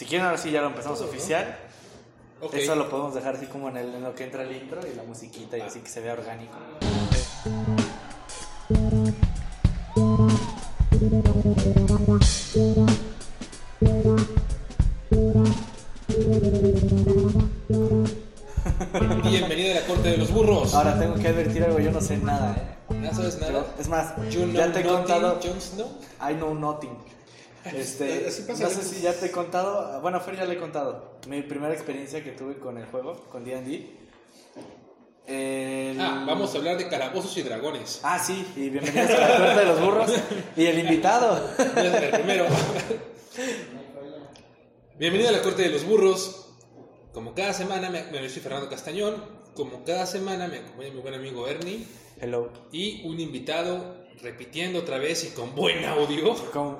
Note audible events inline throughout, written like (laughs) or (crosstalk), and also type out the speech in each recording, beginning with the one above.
Si quieren, ahora sí ya lo empezamos oficial. Ok. Eso lo podemos dejar así como en, el, en lo que entra el intro y la musiquita y así que se vea orgánico. (laughs) Bienvenido a la corte de los burros. Ahora tengo que advertir algo, yo no sé nada, ¿eh? ¿No sabes nada? es más, You know ya te he nothing, contado. I know nothing. Este, Así pasa no sé si ya te he contado. Bueno, Fer ya le he contado. Mi primera experiencia que tuve con el juego, con DD. El- Ah, vamos a hablar de calabozos y dragones. Ah, sí, y bienvenidos a la puerta de los burros. Y el invitado. El primero. Bienvenido a la corte de los burros. Como cada semana, me, me soy Fernando Castañón. Como cada semana, me acompaña mi buen amigo Ernie. Hello. Y un invitado repitiendo otra vez y con buen audio.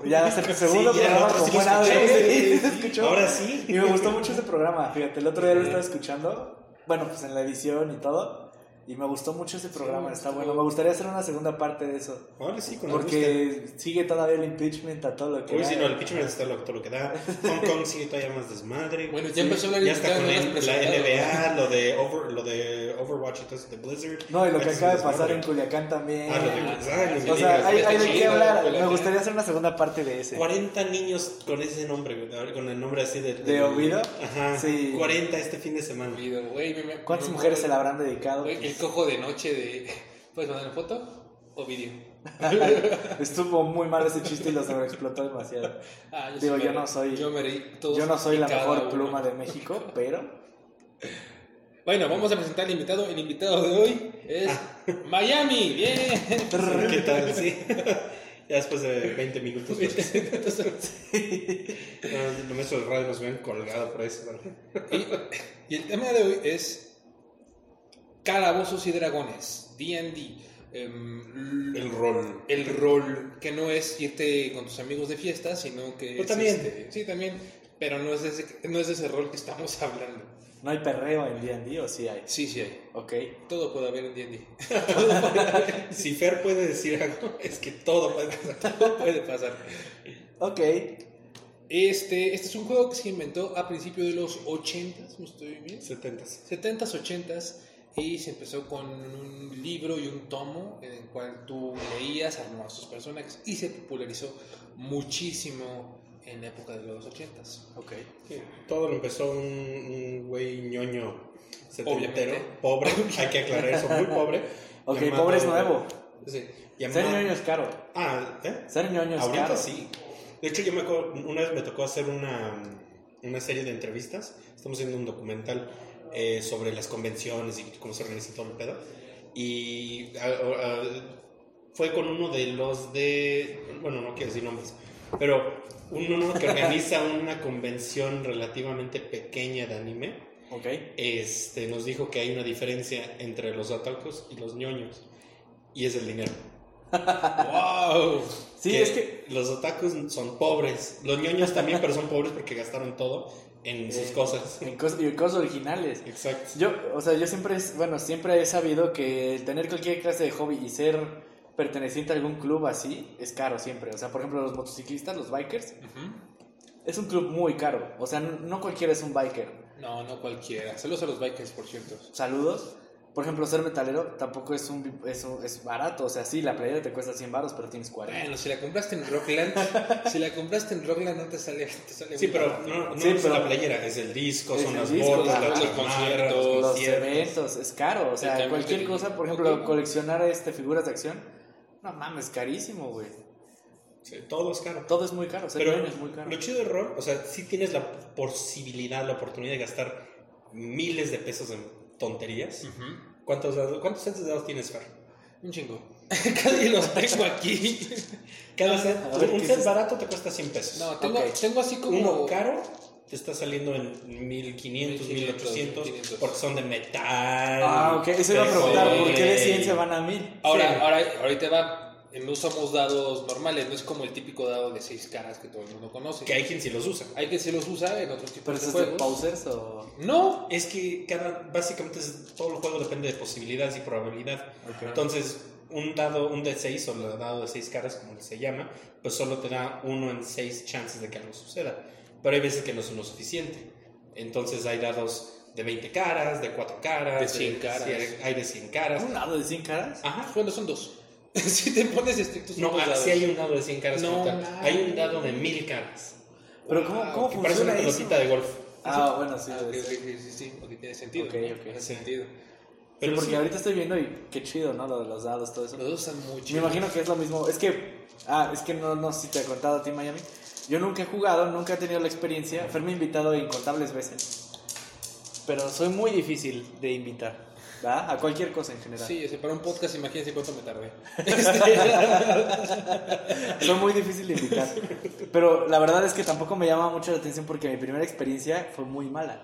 Ya ser (laughs) tu segundo Sí, programa el con sí buen audio. escuché. (laughs) Sí, se escuchó. Ahora sí. Y me gustó mucho ese programa. Fíjate, el otro día lo estaba escuchando. Bueno, pues en la edición y todo. Y me gustó mucho ese programa. Está bueno. Me gustaría hacer una segunda parte de eso. Ahora sí, con. Porque sigue todavía el impeachment a todo lo que Uy, da. sí, no, el pitchman está lo, todo lo que da. (laughs) Hong Kong sigue todavía más desmadre. Bueno, ya empezó a hablar ya está con el- la. NBA, lo de, over, lo de Overwatch y todo eso de Blizzard. No, y lo que acaba de pasar en. Culiacán también. Ah, lo de ah, ni me o sea, hay, hay de qué hablar. Culiacán. Me gustaría hacer una segunda parte de ese. 40 niños con ese nombre, con el nombre así de... ¿De Ovido? Ajá, Sí. 40 este fin de semana. Güey, ¿Cuántas mujeres se la habrán dedicado? Güey, El cojo de noche de. (laughs) ¿Puedes mandar una foto? ¿O video? (laughs) Estuvo muy mal ese chiste y lo sobreexplotó demasiado. (laughs) Ah, Digo, sí yo no soy- Yo me reí todos Yo no soy la mejor uno. pluma de México, pero Bueno, vamos a presentar al invitado. El invitado de hoy es Miami. Bien. ¿Qué tal? Sí. ya después de 20 minutos. Pues, no, no me radio, nos habían colgado por eso. y el tema de hoy es Calabozos y Dragones. D&D. Em, El rol. el rol, que no es irte con tus amigos de fiesta, sino que Pero es también. este- sí, también, pero no es, de ese, no es de ese rol que estamos (laughs) hablando. no hay perreo en D&D o sí hay. Sí, sí hay. Ok. Todo puede haber en D&D. (laughs) (laughs) Si Fer puede decir algo, es que todo puede pasar. Todo puede pasar. Ok. Este, este es un juego que se inventó a principios de los 80s, ¿no estoy bien? 70 70s, 80s, y se empezó con un libro y un tomo en el cual tú leías, armabas tus personajes, y se popularizó muchísimo en la época de los 80s. Ok. Todo lo empezó un, güey ñoño setentero, pobre, hay que aclarar eso, muy pobre. (laughs) Ok, llamado- pobre es nuevo. Sí, Ser llamado- ñoño es caro. Ah, ¿eh? Ser ñoño es Ahorita caro. sí. De hecho, yo me acuerdo, una vez me tocó hacer una, una serie de entrevistas. Estamos haciendo un documental eh, sobre las convenciones y cómo se organiza todo el pedo. Y ah, ah, fue con uno de los de. Bueno, no quiero decir nombres, pero uno que organiza (laughs) una convención relativamente pequeña de anime. Ok. Este, nos dijo que hay una diferencia entre los otakus y los ñoños. Y es el dinero. ¡Wow! (laughs) Sí, es que. los otakus son pobres. Los ñoños también, pero son pobres porque gastaron todo en sus eh, cosas. (laughs) En cosas, y en cosas originales. Exacto. Yo, o sea, yo siempre, bueno, siempre he sabido que el tener cualquier clase de hobby y ser perteneciente a algún club así es caro siempre. O sea, por ejemplo, los motociclistas, los bikers, es un club muy caro. O sea, no no cualquiera es un biker. No, no cualquiera. Saludos a los bikers, por cierto. Saludos. Por ejemplo, ser metalero tampoco es un, es, un- es barato. O sea, sí, la playera te cuesta 100 baros, pero tienes 40. Bueno, si la compraste en Rockland, si la compraste en Rockland no te sale, te sale Sí, pero barato. no, no Sí, es pero- la playera, es el disco, Es son el las disco, botas, la- los chamarras, conciertos, los Los eventos, es caro. O sea, cualquier cosa, por ejemplo, Ok. coleccionar este, figuras de acción, no mames, carísimo, güey. Sí, todo es caro. Todo es muy caro. Ser Pero es muy caro. lo chido del rol, o sea, sí tienes la posibilidad, la oportunidad de gastar miles de pesos en tonterías. ¿Cuántos, ¿Cuántos sets de dados tienes, Fer? Un chingo. (laughs) Casi los tengo aquí. Cada set, a ver, un ¿qué set es barato te cuesta 100 pesos. No, tengo, tengo así como. Uno caro te está saliendo en 1500, 1500, 1800 1500. porque son de metal. Ah, ok. Eso iba a preguntar, ¿por qué de 100 Sí. se van a 1000? Ahora, Sí. ahora, ahorita va. No usamos dados normales, no es como el típico dado de seis caras que todo el mundo conoce. Que hay quien sí los usa. Hay que se los usa en otros tipos ¿Pero de es de juegos. pausers o...? No, Es que cada, básicamente es- todo el juego depende de posibilidades y probabilidad. Ok. Entonces, un dado, un de 6 o el dado de 6 caras, como se llama, pues solo te da uno en 6 chances de que algo suceda. pero hay veces que no son lo suficiente. Entonces hay dados de 20 caras, de 4 caras, De 100 caras. sí, hay de 100 caras. ¿Un dado de 100 caras? Ajá. Bueno, son dos. (laughs) si te pones estricto, son No, ah, dados. sí hay un dado de 100 caras. No. Hay un dado de 1000 caras. Pero ¿cómo, cómo Que parece funciona una eso? pelotita de golf. Ah, bueno, sí. Ah, sí, sí, sí, ok, tiene sentido. Ok, ¿no? ok. Tiene Sí. sentido. Sí, Pero porque sí. ahorita estoy viendo y qué chido, ¿no? Lo de los dados, todo eso. Los dos están muy Me imagino que es lo mismo. Es que, ah, es que no, no sé si te he contado a ti, Miami. Yo nunca he jugado, nunca he tenido la experiencia. Fer me ha invitado incontables veces. Pero soy muy difícil de invitar, A cualquier cosa en general. Sí, para un podcast, imagínense cuánto me tardé. (laughs) Soy muy difícil de invitar. Pero la verdad es que tampoco me llama mucho la atención porque mi primera experiencia fue muy mala.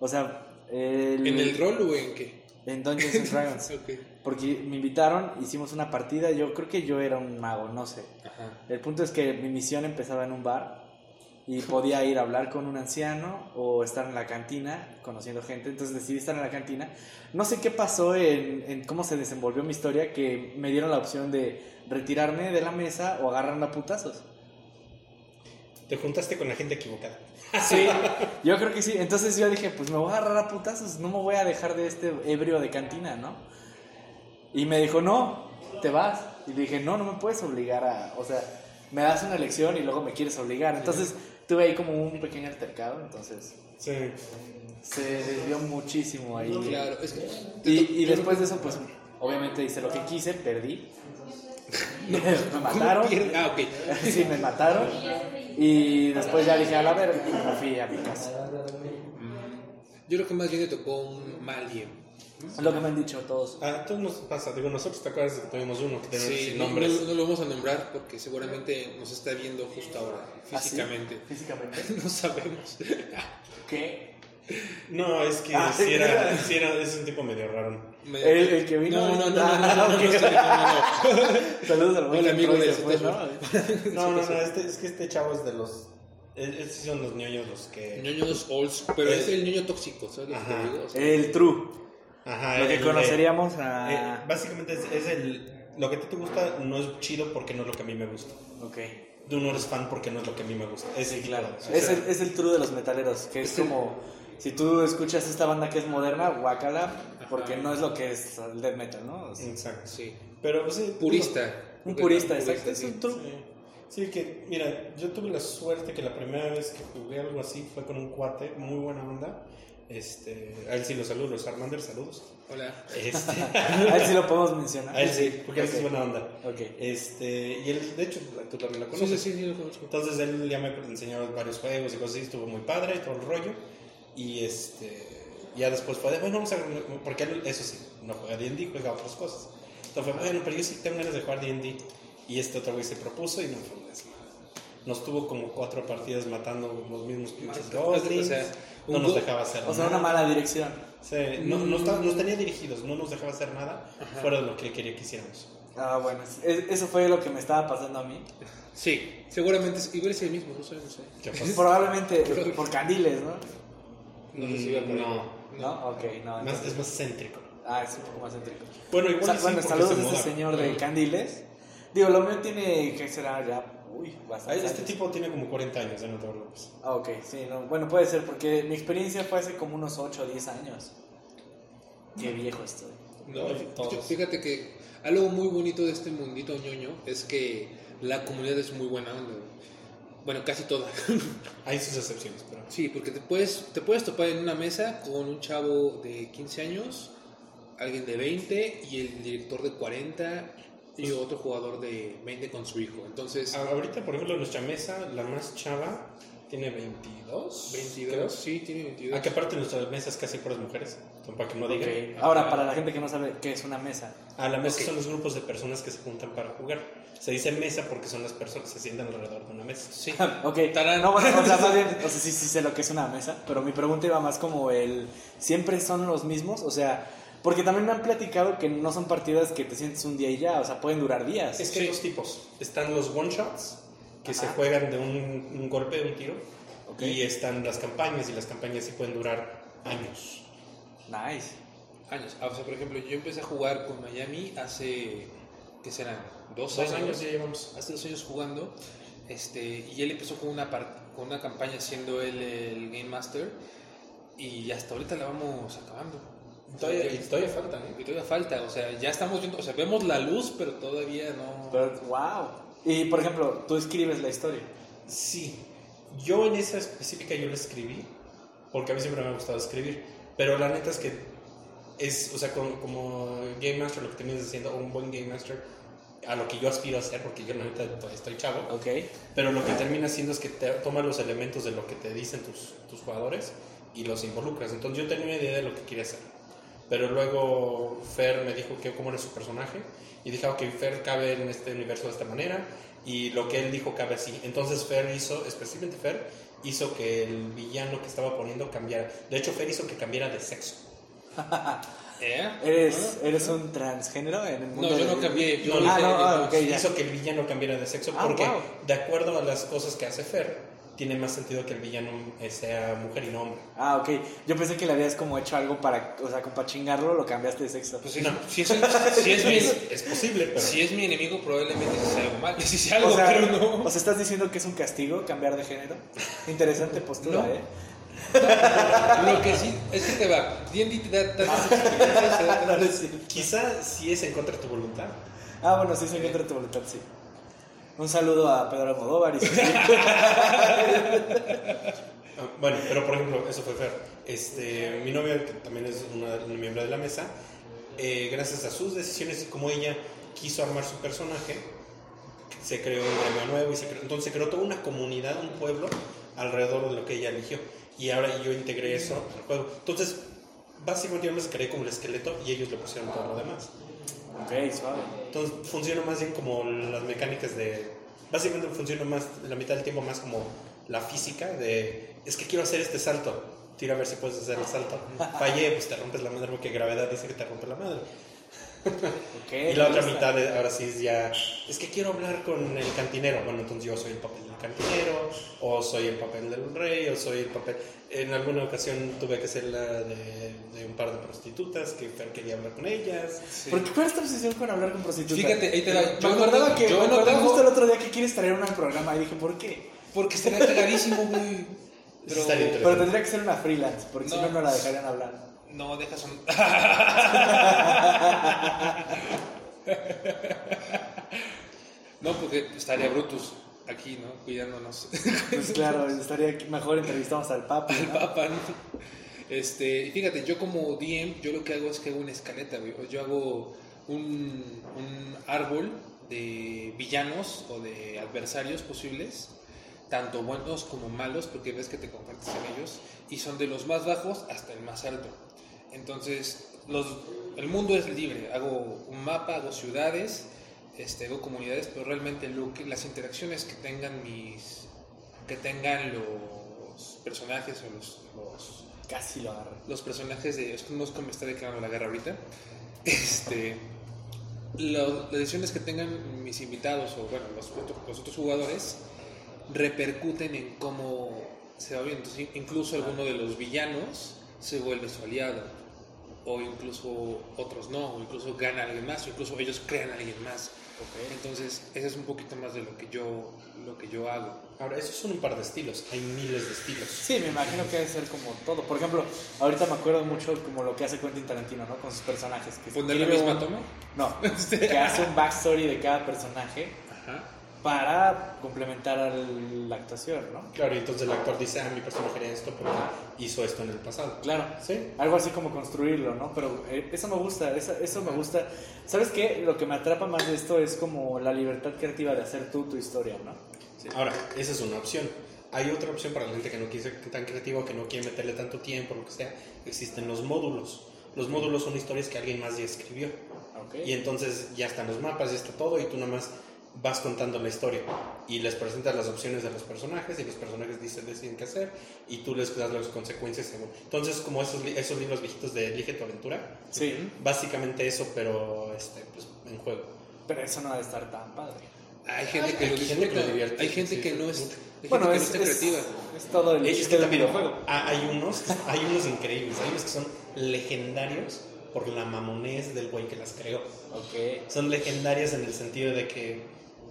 O sea, el- ¿En el rol o en qué? en Dungeons and Dragons. (laughs) Porque me invitaron, hicimos una partida. Yo creo que yo era un mago, no sé. Ajá. El punto es que mi misión empezaba en un bar y podía ir a hablar con un anciano o estar en la cantina conociendo gente. Entonces decidí estar en la cantina. No sé qué pasó en, en cómo se desenvolvió mi historia que me dieron la opción de retirarme de la mesa o agarrarme a putazos. Te juntaste con la gente equivocada. Sí, (laughs) yo creo que sí. Entonces yo dije, pues me voy a agarrar a putazos, no me voy a dejar de este ebrio de cantina, ¿no? Y me dijo, no, te vas. Y dije, no, no me puedes obligar a, o sea, me das una elección y luego me quieres obligar. Entonces tuve ahí como un pequeño altercado, entonces Sí. se desvió muchísimo ahí. Claro, es que. Y, y después de eso, pues obviamente hice lo que quise, perdí. (laughs) me mataron. Ah, ok. Sí, me mataron. Y después ya dije, a la verga, y me fui a mi casa. Yo creo que más bien le tocó un mal día. Es lo que me han dicho todos. A todos nos pasa. Digo, nosotros te acuerdas de que tuvimos uno que tenía Sí, sin nombres. no- no lo vamos a nombrar porque seguramente nos está viendo justo ahora, ¿Ah, sí? físicamente. Físicamente. No sabemos. ¿Qué? No, es que Ah, sí era, sí era, es un tipo medio raro. ¿El, el que vino? No, no, no, no, no, Ah, no, no. Saludos al buen amigo de fue, ¿no? No, no, no, este, es que este chavo es de los. es- Estos son los ñoños los que. Ñoños old school, pero Eh, es el ñoño tóxico, ¿sabes ajá. El true. Ajá, Lo que el de- conoceríamos eh, a... básicamente es, es el. Lo que a ti te gusta no es chido porque no es lo que a mí me gusta. Ok. Tú no eres fan porque no es lo que a mí me gusta. Ese Sí, claro. Es el, es el true de los metaleros, que es como... Si tú escuchas esta banda que es moderna, guacala, porque no es lo que es el death metal, ¿no? O sea, Exacto. sí. Pero pues, sí. Purista. un purista, Purista, exacto. Es sí. un true. Sí. Sí, que mira, yo tuve la suerte que la primera vez que jugué algo así fue con un cuate, muy buena onda. Este, a él sí lo saludo, los Armander, saludos. Hola. Este, (laughs) A él sí lo podemos mencionar. a él sí, porque él sí es buena onda. Ok. Este, y él, de hecho, tú también lo conoces. sí, sí, sí, lo conozco. Entonces él ya me enseñó varios juegos y cosas así, estuvo muy padre, todo el rollo. Y este, ya después fue de, bueno, vamos a, porque él, eso sí, no juega D&D, juega otras cosas. Entonces fue, bueno, pero yo sí tengo ganas de jugar D&D. Y este otro güey se propuso y no fue un desmadre. Nos tuvo como cuatro partidas matando los mismos pinches goblins. O sea, no nos dejaba hacer O sea, nada. una mala dirección. Sí, no, no estaba- nos tenía dirigidos, no nos dejaba hacer nada fuera de lo que quería que hiciéramos. Ah, bueno, es- eso fue lo que me estaba pasando a mí. Sí, seguramente es, igual es el mismo, no. ¿eh? ¿Qué (laughs) pasa? Probablemente (laughs) por candiles, ¿no? No sé si iba por ahí. No. ¿No? Ok, no. Más, es más céntrico. Ah, es un poco más céntrico. Bueno, O igual sea, y sí, bueno, saludos se a ese muda. señor de Candiles. Digo, lo mío tiene, ¿qué será? Ya, uy, bastante. Este tipo tiene como 40 años, ya no te preocupes. Ah, ok, sí, no, bueno, puede ser, porque mi experiencia fue hace como unos 8 o 10 años. Qué viejo estoy. No, todos. fíjate que algo muy bonito de este mundito ñoño es que la comunidad es muy buena onda. Bueno, casi toda. (laughs) Hay sus excepciones, pero. Sí, porque te puedes, te puedes topar en una mesa con un chavo de 15 años, alguien de 20 y el director de 40 y otro jugador de 20 con su hijo. Entonces, A- Ahorita, por ejemplo, nuestra mesa, la más chava, tiene 22. 22, creo. sí, tiene 22. Ah, que aparte nuestra mesa es casi puras mujeres, para que no digan. Ahora, para la gente que no sabe qué es una mesa. A la mesa Ok. son los grupos de personas que se juntan para jugar. Se dice mesa porque son las personas que se sientan alrededor de una mesa. Sí. (laughs) ok, Tarán. no, bueno, o sea, más bien, (laughs) o sea, sí, sí sé lo que es una mesa, pero mi pregunta iba más como el, ¿siempre son los mismos? O sea, porque también me han platicado que no son partidas que te sientes un día y ya, o sea, pueden durar días. Es que hay dos tipos. Están los one shots, que se Ajá. juegan de un, un golpe, de un tiro. Ok. Y están las campañas, y las campañas sí pueden durar años. Nice. años. Ah, O sea, por ejemplo, yo empecé a jugar con Miami hace, ¿qué serán? Dos, Dos años. años ya llevamos. Hace dos años jugando. Este, y él empezó con una con una campaña siendo él el Game Master y hasta ahorita la vamos acabando. Todavía, y todavía falta, ¿eh? y todavía falta, o sea, ya estamos viendo, o sea, vemos la luz, pero todavía no... Pero, wow. Y por ejemplo, tú escribes la historia. Sí, yo en esa específica yo la escribí, porque a mí siempre me ha gustado escribir, pero la neta es que es, o sea, como, como Game Master, lo que terminas haciendo, o un buen Game Master, a lo que yo aspiro a ser, porque yo la neta estoy chavo, Ok. pero lo que termina haciendo es que te tomas los elementos de lo que te dicen tus, tus jugadores y los involucras. Entonces yo tenía una idea de lo que quería hacer. Pero luego Fer me dijo que cómo era su personaje y dije, ok, Fer cabe en este universo de esta manera y lo que él dijo cabe así. Entonces Fer hizo, especialmente Fer, hizo que el villano que estaba poniendo cambiara. De hecho, Fer hizo que cambiara de sexo. (laughs) ¿Eh? ¿Eres, ¿Eres un transgénero en el mundo? No, yo no cambié, yo No, ah, hice- no, ah, ok, ya. Hizo que el villano cambiara de sexo Ah, porque, wow. de acuerdo a las cosas que hace Fer, tiene más sentido que el villano eh, sea mujer y no hombre. Ah, ok. Yo pensé que le habías como hecho algo para, o sea, como para chingarlo, lo cambiaste de sexo. Pues si, No. si es, si es mi, (laughs) Es, es posible, pero... si es mi enemigo, probablemente sí sea algo mal. (laughs) Si sea algo, o, sea, pero no. o sea, ¿estás diciendo que es un castigo cambiar de género? Interesante postura, No. ¿eh? (laughs) Lo que sí es que te va. D&D te da tantas experiencias, es cierto. Quizá si es en contra de tu voluntad. Ah, bueno, sí, se encuentra tu voluntad, sí. Un saludo a Pedro Almodóvar y sus Ah, Bueno, pero por ejemplo, eso fue Fer. Este, mi novia, que también es una, una miembro de la mesa, eh, gracias a sus decisiones y como ella quiso armar su personaje, se creó un gremio nuevo y se creó, entonces se creó toda una comunidad, un pueblo alrededor de lo que ella eligió. Y ahora yo integré eso al juego. Entonces, básicamente yo me creé como el esqueleto y ellos le pusieron todo lo demás. Ok, suave. Entonces funciona más bien como las mecánicas de... Básicamente funciona más, la mitad del tiempo más como la física de... Es que quiero hacer este salto. Tira a ver si puedes hacer el salto. (laughs) Fallé, pues te rompes la madre porque gravedad dice que te rompe la madre. Ok, (laughs) Y la otra mitad ahora sí es ya... Es que quiero hablar con el cantinero. Bueno, entonces yo soy el papel cantinero, o soy el papel del rey, o soy el papel... En alguna ocasión tuve que ser la de, de un par de prostitutas que quería hablar con ellas. Sí. ¿Por qué cuál es tu obsesión con hablar con prostitutas? Fíjate, ahí te. Me Yo no acordaba que yo me no acordaba tengo- justo el otro día que quieres traer una al programa y dije, ¿por qué? Porque estaría cagadísimo, güey. Pero, tendría que ser una freelance, porque si No. no, no la dejarían hablar. No, dejas (laughs) un... no, porque estaría Brutus aquí, ¿no? Cuidándonos. (laughs) Pues claro, estaría mejor entrevistamos al papi. El ¿no? Papa, ¿no? Este, fíjate, yo como DM, yo lo que hago es que hago una escaleta. Yo hago un, un árbol de villanos o de adversarios posibles, tanto buenos como malos, porque ves que te compartes en ellos, y son de los más bajos hasta el más alto. Entonces, los, el mundo es libre. Hago un mapa, hago ciudades, este, hago comunidades, pero realmente lo que, las interacciones que tengan mis que tengan los personajes o los, los, Casi lo agarré. los personajes de es que no es que me está declarando la guerra ahorita. Este lo- las decisiones que tengan mis invitados o bueno los otros jugadores repercuten en cómo se va viendo. Entonces, incluso alguno de los villanos se vuelve su aliado o incluso otros no o incluso gana alguien más o incluso ellos crean a alguien más entonces ese es un poquito más de lo que yo lo que yo hago Ahora, esos son un par de estilos, hay miles de estilos. Sí, me imagino que debe ser como todo. Por ejemplo, ahorita me acuerdo mucho como lo que hace Quentin Tarantino, ¿no? Con sus personajes. Que poner la misma un- toma No, (laughs) que hace un backstory de cada personaje Ajá. Para complementar a la actuación, ¿no? Claro, y entonces el actor dice, ah, mi personaje era esto porque hizo esto en el pasado. Claro. Sí. Algo así como construirlo, ¿no? Pero eh, eso me gusta, eso, eso me gusta. ¿Sabes qué? Lo que me atrapa más de esto es como la libertad creativa de hacer tú tu historia, ¿no? Ahora, esa es una opción. Hay otra opción para la gente que no quiere ser tan creativo, que no quiere meterle tanto tiempo, lo que sea. Existen los módulos. Los módulos son historias que alguien más ya escribió. Ok. Y entonces ya están los mapas, ya está todo, y tú nada más vas contando la historia. Y les presentas las opciones de los personajes, y los personajes dicen, deciden qué hacer, y tú les das las consecuencias según. Entonces, como esos, esos libros viejitos de Elige tu aventura, Sí, básicamente eso, pero este, pues, en juego. pero eso no debe estar tan padre. Hay gente que Hay lo gente que lo divierte, hay gente sí, que no es, Bueno, es, no está es, creativa. es todo el Es que del también videojuego. ha- hay unos, hay unos increíbles, hay unos que son legendarios por la mamonés del güey que las creó. Ok. Son legendarias en el sentido de que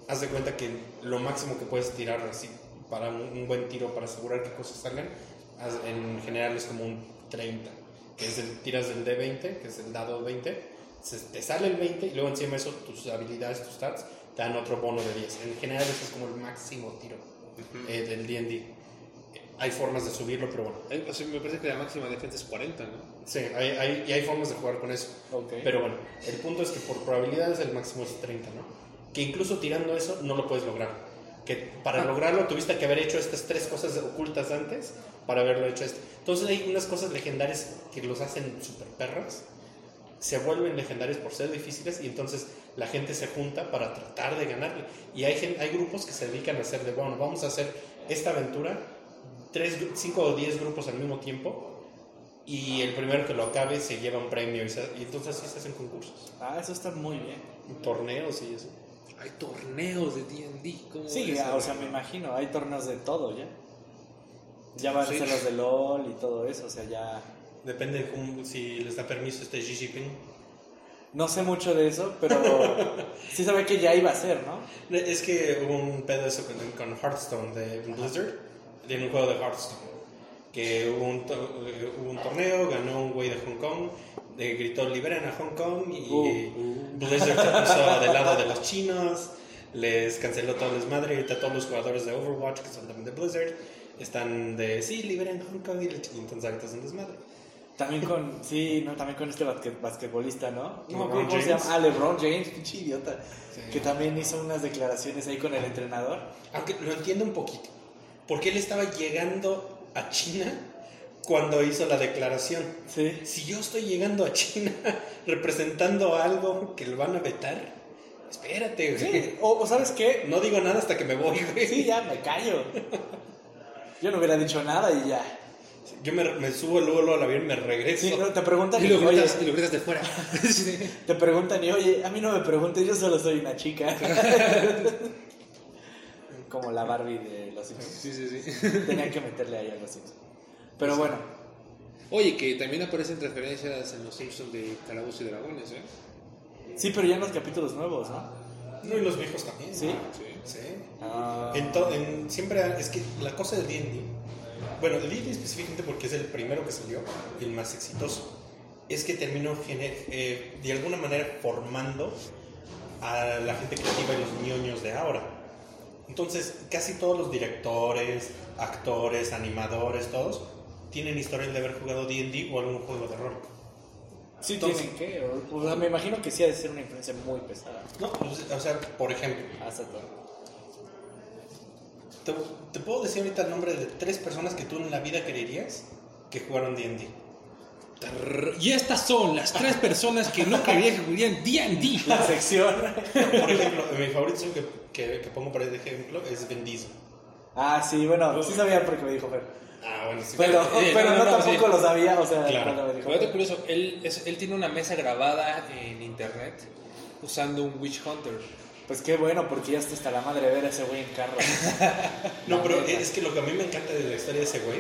haz de cuenta que lo máximo que puedes tirar así para un, un buen tiro, para asegurar que cosas salgan, haz- en general es como un 30, que es el, tiras del D20, que es el dado 20, se- te sale el 20 y luego encima de eso tus habilidades, tus stats, te dan otro bono de 10. En general ese es como el máximo tiro eh, del D&D. Hay formas de subirlo, pero bueno. Ay, o sea, me parece que la máxima defensa es 40, ¿no? Sí, hay, hay- y hay formas de jugar con eso. Ok. Pero bueno, el punto es que por probabilidades el máximo es 30, ¿no? Que incluso tirando eso no lo puedes lograr. Que para lograrlo tuviste que haber hecho estas tres cosas ocultas antes para haberlo hecho este. Entonces hay unas cosas legendarias que los hacen super perras, se vuelven legendarios por ser difíciles y entonces la gente se junta para tratar de ganarle. Y hay, hay grupos que se dedican a hacer de, bueno, vamos a hacer esta aventura, tres, cinco o diez grupos al mismo tiempo y el primero que lo acabe se lleva un premio y, se- y entonces así se hacen concursos, Ah, eso está muy bien. torneos y eso. Hay torneos de D&D. ¿cómo Sí, ya, o sea, me imagino, hay torneos de todo ya. Ya van Sí. a ser los de LOL y todo eso, o sea, ya... Depende de cómo- si les da permiso este Xi Jinping. No sé mucho de eso, pero (laughs) sí sabía que ya iba a ser, ¿no? Es que hubo un pedo eso con, con Hearthstone de Blizzard, tiene un juego de Hearthstone, que hubo un, to- eh, hubo un torneo, ganó un güey de Hong Kong, le gritó liberen a Hong Kong y Uh, Blizzard se puso del lado de los chinos, les canceló todo el desmadre, ahorita todos los jugadores de Overwatch, que son también de Blizzard, están de sí, liberen Hong Kong y entonces ahorita es un desmadre. También con, sí, no, también con este basquet, basquetbolista, ¿no? No cómo se James. llama. Ah, LeBron James, pinche idiota. Que también hizo unas declaraciones ahí con el entrenador. Aunque lo entiendo un poquito. Porque él estaba llegando a China cuando hizo la declaración. Sí. Si yo estoy llegando a China (laughs) representando algo que lo van a vetar, espérate, güey. Sí, o, o ¿sabes qué? No digo nada hasta que me voy, güey. Sí, ya, me callo. Yo no hubiera dicho nada y ya. Yo me, me subo luego, luego al avión y me regreso. Sí, no, te preguntan Y lo, oye, gritas, y lo gritas de fuera. (laughs) te preguntan y oye, a mí no me preguntes, yo solo soy una chica. (laughs) Como la Barbie de los Simpsons. sí, sí, sí. Tenían que meterle ahí a los Simpsons. Pero bueno, Oye, que también aparecen referencias en los Simpsons de Calabozos y Dragones, ¿eh? sí, pero ya en los capítulos nuevos, ¿no? No, y los viejos también. Sí. Sí. Sí. Ah, En siempre es que la cosa del D&D, bueno, el D&D específicamente porque es el primero que salió, el más exitoso, es que terminó eh, de alguna manera formando a la gente creativa y los ñoños de ahora. Entonces, casi todos los directores, actores, animadores, todos, tienen historial de haber jugado D&D o algún juego de rol. sí, entonces- tienen que. O, o sea, me imagino que sí ha de ser una influencia muy pesada. No, pues, o sea, por ejemplo, Hasta todo. te, te puedo decir ahorita el nombre de tres personas que tú en la vida creerías que jugaron D&D. Y estas son las tres personas que no querían que jugaran D&D. (laughs) La sección. Por ejemplo, mi favorito que, que, que pongo para ejemplo es Diesel. Ah, sí, bueno, sí sabía porque me dijo Fer. Ah, bueno, sí. Pero, Eh, pero no, no, no, tampoco sí. lo sabía, o sea, Claro. me dijo. Pero curioso, él, es- él tiene una mesa grabada en internet usando un Witch Hunter. Pues qué bueno, porque ya está hasta la madre de ver a ese güey en carro. (laughs) No, pero es que lo que a mí me encanta de la historia de ese güey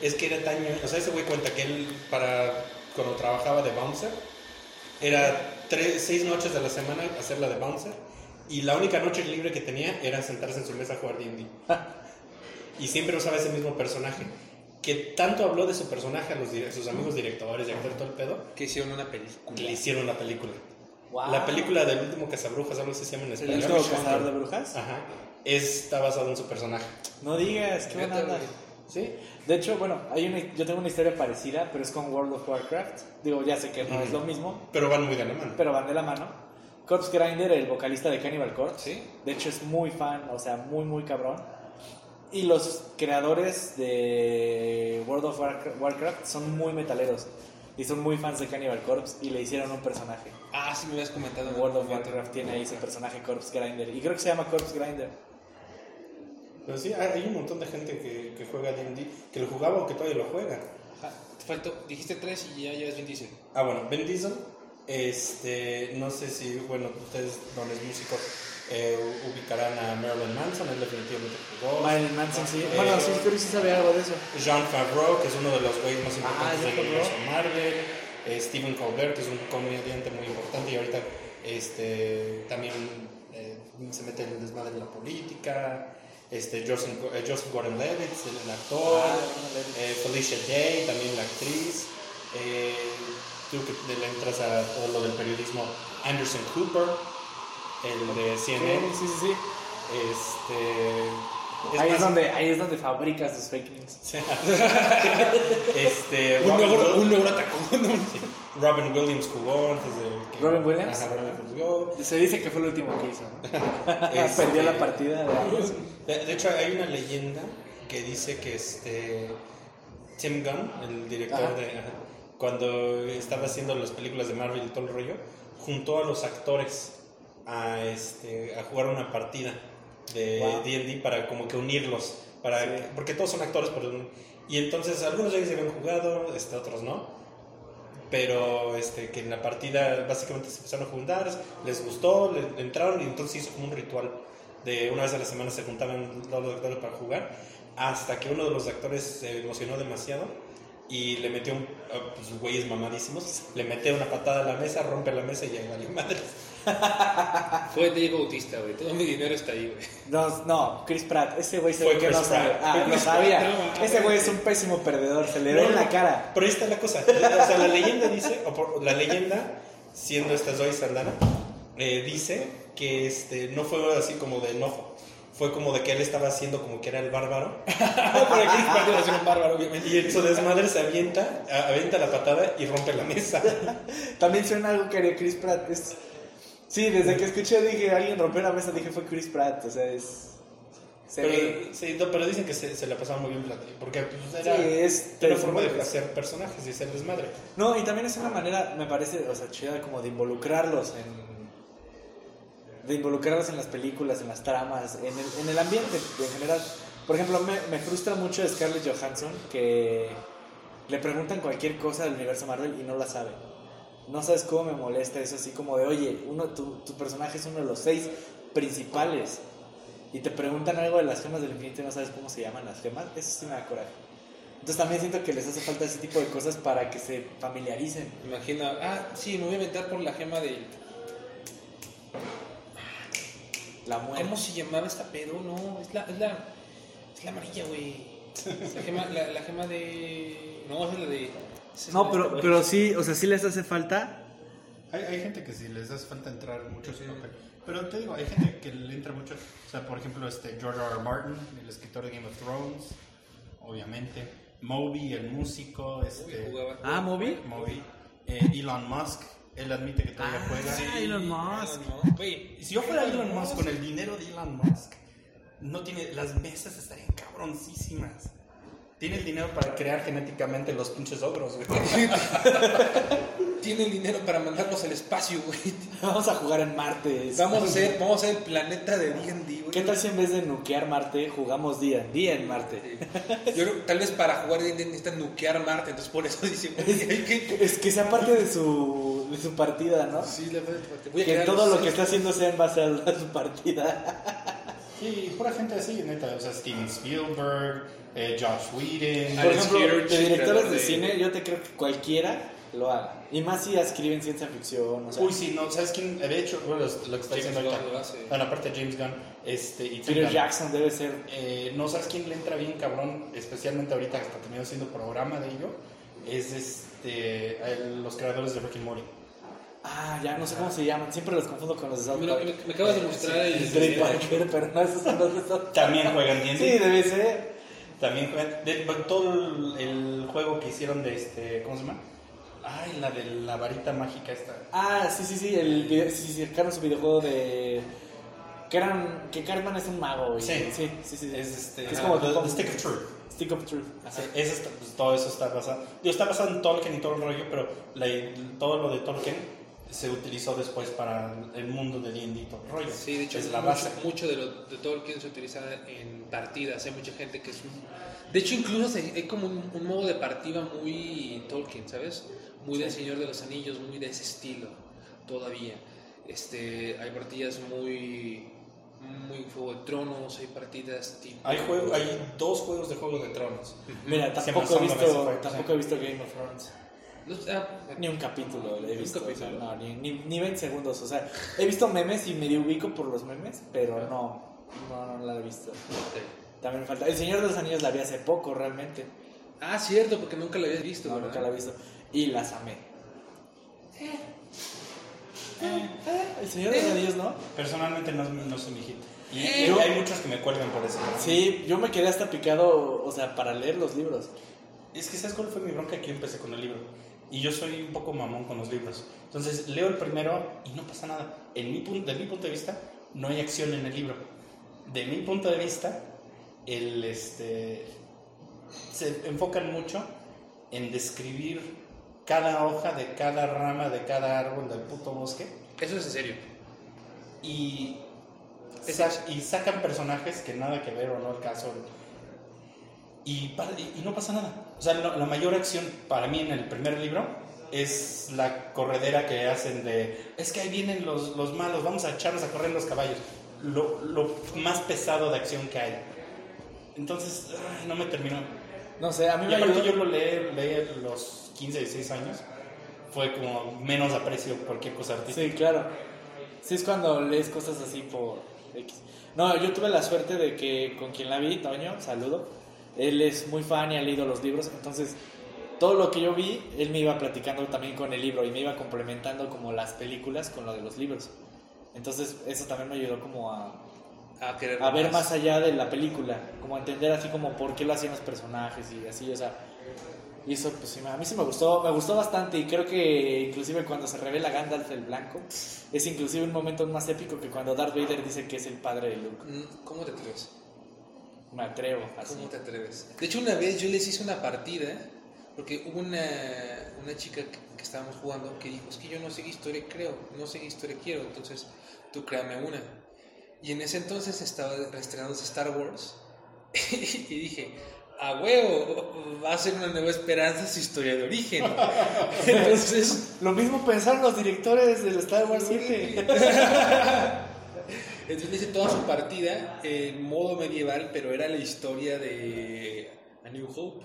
es que era tan... O sea, ese güey cuenta que él, para cuando trabajaba de bouncer, era tres, seis noches de la semana hacer la de bouncer y la única noche libre que tenía era sentarse en su mesa a jugar D&D. (laughs) y siempre usaba ese mismo personaje. Que tanto habló de su personaje a los, dire- sus amigos directores y actor todo el pedo, Que hicieron una película. que le hicieron la película. Wow. La película del último cazabrujas, algo así se llama en ¿El español. último cazador de brujas? Ajá. Está basado en su personaje. No digas, qué buena onda. Sí. De hecho, bueno, hay una, yo tengo una historia parecida, pero es con World of Warcraft. Digo, ya sé que no es lo mismo, Pero van muy de la mano. pero van de la mano. Corpse Grinder, el vocalista de Cannibal Corpse, ¿Sí? de hecho es muy fan, o sea, muy, muy cabrón. Y los creadores de World of Warcra- Warcraft son muy metaleros y son muy fans de Cannibal Corpse y le hicieron un personaje. Ah, sí me habías comentado. en World of. Warcraft tiene ahí ese personaje Corpse Grinder y creo que se llama Corpse Grinder. Pero sí, hay un montón de gente que, que juega D&D, que lo jugaba o que todavía lo juega. Ajá, te faltó, dijiste tres y ya llevas bien dice. Ah, bueno, Ben Diesel, este, no sé si, bueno, ustedes, dones músicos, eh, ubicarán a Marilyn Manson, él definitivamente jugó. Marilyn Manson, sí. Eh, Bueno, sí, creo que sí sabía algo de eso. Jean Favreau, que es uno de los güeyes más Ah, importantes Jean del universo. Marvel. Eh, Stephen Colbert, que es un comediante muy importante y ahorita este, también eh, se mete en el desmadre de la política. este, Joseph, eh, Joseph Gordon-Levitt, el actor, Ah, eh, Felicia Day, también la actriz, tú que le entras a todo lo del periodismo, Anderson Cooper, el de CNN, Sí, sí, sí. este... es ahí, es donde, ahí es donde fabricas tus fake news. (laughs) este, Un atacó. ¿no? Robin Williams jugó antes de que- ¿Robin Williams? Ajá, Robin Williams jugó. Se dice que fue el último que hizo, ¿no? Este- (laughs) (laughs) Perdió la partida de ambos. De, de hecho, hay una leyenda que dice que este Tim Gunn, el director Ajá. de. ajá, cuando estaba haciendo las películas de Marvel y todo el rollo, juntó a los actores a, este, a jugar una partida de Wow. DD para como que unirlos. Para, Sí. Porque todos son actores, pero, y entonces algunos de ellos habían jugado, este, otros no. Pero este, que en la partida básicamente se empezaron a juntar, les gustó, le, entraron y entonces se hizo como un ritual de una vez a la semana se juntaban todos los actores para jugar, hasta que uno de los actores se emocionó demasiado y le metió, un, a, pues güeyes mamadísimos, le mete una patada a la mesa, rompe la mesa y ahí valió madre. (laughs) Fue Diego Bautista, güey. Todo mi dinero está ahí, güey. No, no, Chris Pratt, ese güey se ve que Chris no sabe. Pratt. Ah, no sabía. No. Ese güey es un pésimo perdedor, se le ve en la cara. Pero ahí está la cosa, o sea, la leyenda dice, o por- la leyenda, siendo esta Zoe Saldana, eh, dice que este, no fue así como de enojo, fue como de que él estaba haciendo como que era el bárbaro (laughs) Pero Chris Pratt iba a ser un bárbaro, obviamente. y en su desmadre se avienta, a- avienta la patada y rompe la mesa. (laughs) También suena algo que haría Chris Pratt. Es... Sí, desde que escuché dije, alguien rompió la mesa, dije fue Chris Pratt. O sea, es... Se ve... Pero, sí, no, pero dicen que se, se la pasaba muy bien platicando, porque pues, era, Sí, es... era una forma de hacer personajes y hacer desmadre. No, y también es una manera, me parece, o sea, chida como de involucrarlos en... De involucrarlos en las películas, en las tramas, en el, en el ambiente en general. Por ejemplo, me, me frustra mucho Scarlett Johansson que le preguntan cualquier cosa del universo Marvel y no la sabe. No sabes cómo me molesta eso, así como de, oye, uno, tu, tu personaje es uno de los seis principales y te preguntan algo de las gemas del infinito y no sabes cómo se llaman las gemas, eso sí me da coraje. Entonces también siento que les hace falta ese tipo de cosas para que se familiaricen. Imagina, ah, sí, me voy a inventar por la gema de. La muerte. ¿Cómo se llamaba esta pedo? No, es la, es la, es la amarilla, güey. La gema, la, la gema de. No, es la de. No, pero, pero sí, o sea, sí les hace falta. Hay, hay gente que sí les hace falta entrar mucho papel. Pero te digo, hay gente que le entra mucho. O sea, por ejemplo, este George R. R. Martin, el escritor de Game of Thrones, obviamente. Moby, el músico, este. jugaba. Ah, Moby. Moby. Eh, Elon Musk, él admite que todavía juega. sí. Elon Musk. Elon Musk. Güey, Y si yo fuera Elon Musk con el dinero de Elon Musk, no tiene, las mesas estarían cabroncísimas. Tiene el dinero para crear genéticamente los pinches ogros, güey. (laughs) Tiene el dinero para mandarlos al espacio, güey. Vamos a jugar en Marte. Vamos a hacer, (laughs) vamos a hacer el planeta de D&D, güey. ¿Qué tal si en vez de nuquear Marte jugamos día, día en Marte? Yo creo que tal vez para jugar D&D necesitan nuquear Marte, entonces por eso dice, güey, hay que... Es que sea parte de su, de su partida, ¿no? Sí, la verdad, voy a Que todo los- lo que está haciendo sea en base a su partida. (laughs) Sí, pura gente así, neta. O sea, Steven Spielberg, eh, Josh Whedon. Por ejemplo, de directores de de- cine, yo te creo que cualquiera lo haga. Y más si escriben ciencia ficción, o sea, Uy, sí, no, ¿sabes quién? De hecho, bueno, lo que está diciendo ahorita. Bueno, aparte de James Gunn, este, y Peter Gunn. Jackson debe ser... Eh, no sabes quién le entra bien cabrón, especialmente ahorita que está terminando haciendo programa de ello, es este, el- los creadores de Rick and Morty. Ah, ya no sé cómo se llaman, siempre los confundo con los de South Me, lo- Park. me- me acabas de mostrar el... El Trey Parker, pero no, esos son los de South Park. También juegan Sí, D&D. debe ser. También juegan, de- todo el, el juego que hicieron de este, ¿cómo se llama? Ay, la de la varita mágica esta. Ah, sí, sí, sí, el video, sí, sí, sacaron su videojuego de... Que eran... Que Cartman es un mago, güey. Sí. sí, sí, sí. Es este, Es ah, como the, tipo- the Stick of Truth. Stick of Truth. Sí, ese está- pues, todo eso está basado. Digo, está basado en Tolkien y todo el rollo, pero la- todo lo de Tolkien se utilizó después para el mundo de D&D el rollo. Sí, de hecho, es la mucho, base. mucho de, lo, de Tolkien se utiliza en partidas. Hay mucha gente que es un... De hecho, incluso se- hay como un, un modo de partida muy Tolkien, ¿sabes? Muy del Señor de los Anillos, muy de ese estilo, todavía. Este, hay partidas muy... Muy Juego de Tronos, hay partidas tipo... Hay, juego, hay dos juegos de Juego de Tronos. Mira, tampoco he visto, tampoco sí. he visto Game of Thrones. Ni un capítulo he Un visto. o sea, capítulo. no, ni, ni, ni 20 segundos. O sea, he visto memes y medio ubico por los memes, pero no. No, no la he visto. También me falta. El Señor de los Anillos la vi hace poco, realmente. Ah, cierto, porque nunca la habías visto, No, ¿verdad? nunca la he visto. Y las amé. Eh, El Señor de los Anillos, ¿no? Personalmente no, no soy mi hit. Y, Eh, yo- hay muchos que me cuelgan por eso. Sí, yo me quedé hasta picado, o sea, para leer los libros. Es que ¿sabes cuál fue mi bronca? Que yo empecé con el libro. Y yo soy un poco mamón con los libros. Entonces leo el primero y no pasa nada. En mi punto, de mi punto de vista, no hay acción en el libro. De mi punto de vista, el, este, se enfocan mucho en describir cada hoja de cada rama de cada árbol del puto bosque Eso es en serio. y, sa- y sacan personajes que nada que ver o no al caso y- y no pasa nada. O sea, la, la mayor acción para mí en el primer libro es la corredera que hacen de, es que ahí vienen los, los malos, vamos a echarnos a correr los caballos. Lo, lo más pesado de acción que hay. Entonces, ay, no me terminó. No sé, a mí Y me ayudó. yo lo leí, leí a los 15, 16 años. Fue como menos aprecio cualquier cosa artística. Sí, claro. Sí, es cuando lees cosas así por X. No, yo tuve la suerte de que con quien la vi, Toño, saludo. Él es muy fan y ha leído los libros, entonces todo lo que yo vi, él me iba platicando también con el libro y me iba complementando como las películas con lo de los libros. Entonces eso también me ayudó como a, A a ver más allá de la película, como a entender así como por qué lo hacían los personajes y así, o sea, y eso pues a mí sí me gustó, me gustó bastante y creo que inclusive cuando se revela Gandalf el Blanco, es inclusive un momento más épico que cuando Darth Vader dice que es el padre de Luke. Mm, ¿Cómo te atreves? Me atrevo, así. ¿Cómo te atreves? De hecho, una vez yo les hice una partida, porque hubo una, una chica que, que estábamos jugando que dijo, es que yo no sé qué historia creo, no sé qué historia quiero, entonces tú créame una. Y en ese entonces estaba estrenándose Star Wars (laughs) y dije, a huevo, va a ser una nueva esperanza su historia de origen. (laughs) Entonces, Lo mismo pensaron los directores del Star Wars 7. (laughs) entonces hice toda su partida en modo medieval, pero era la historia de A New Hope.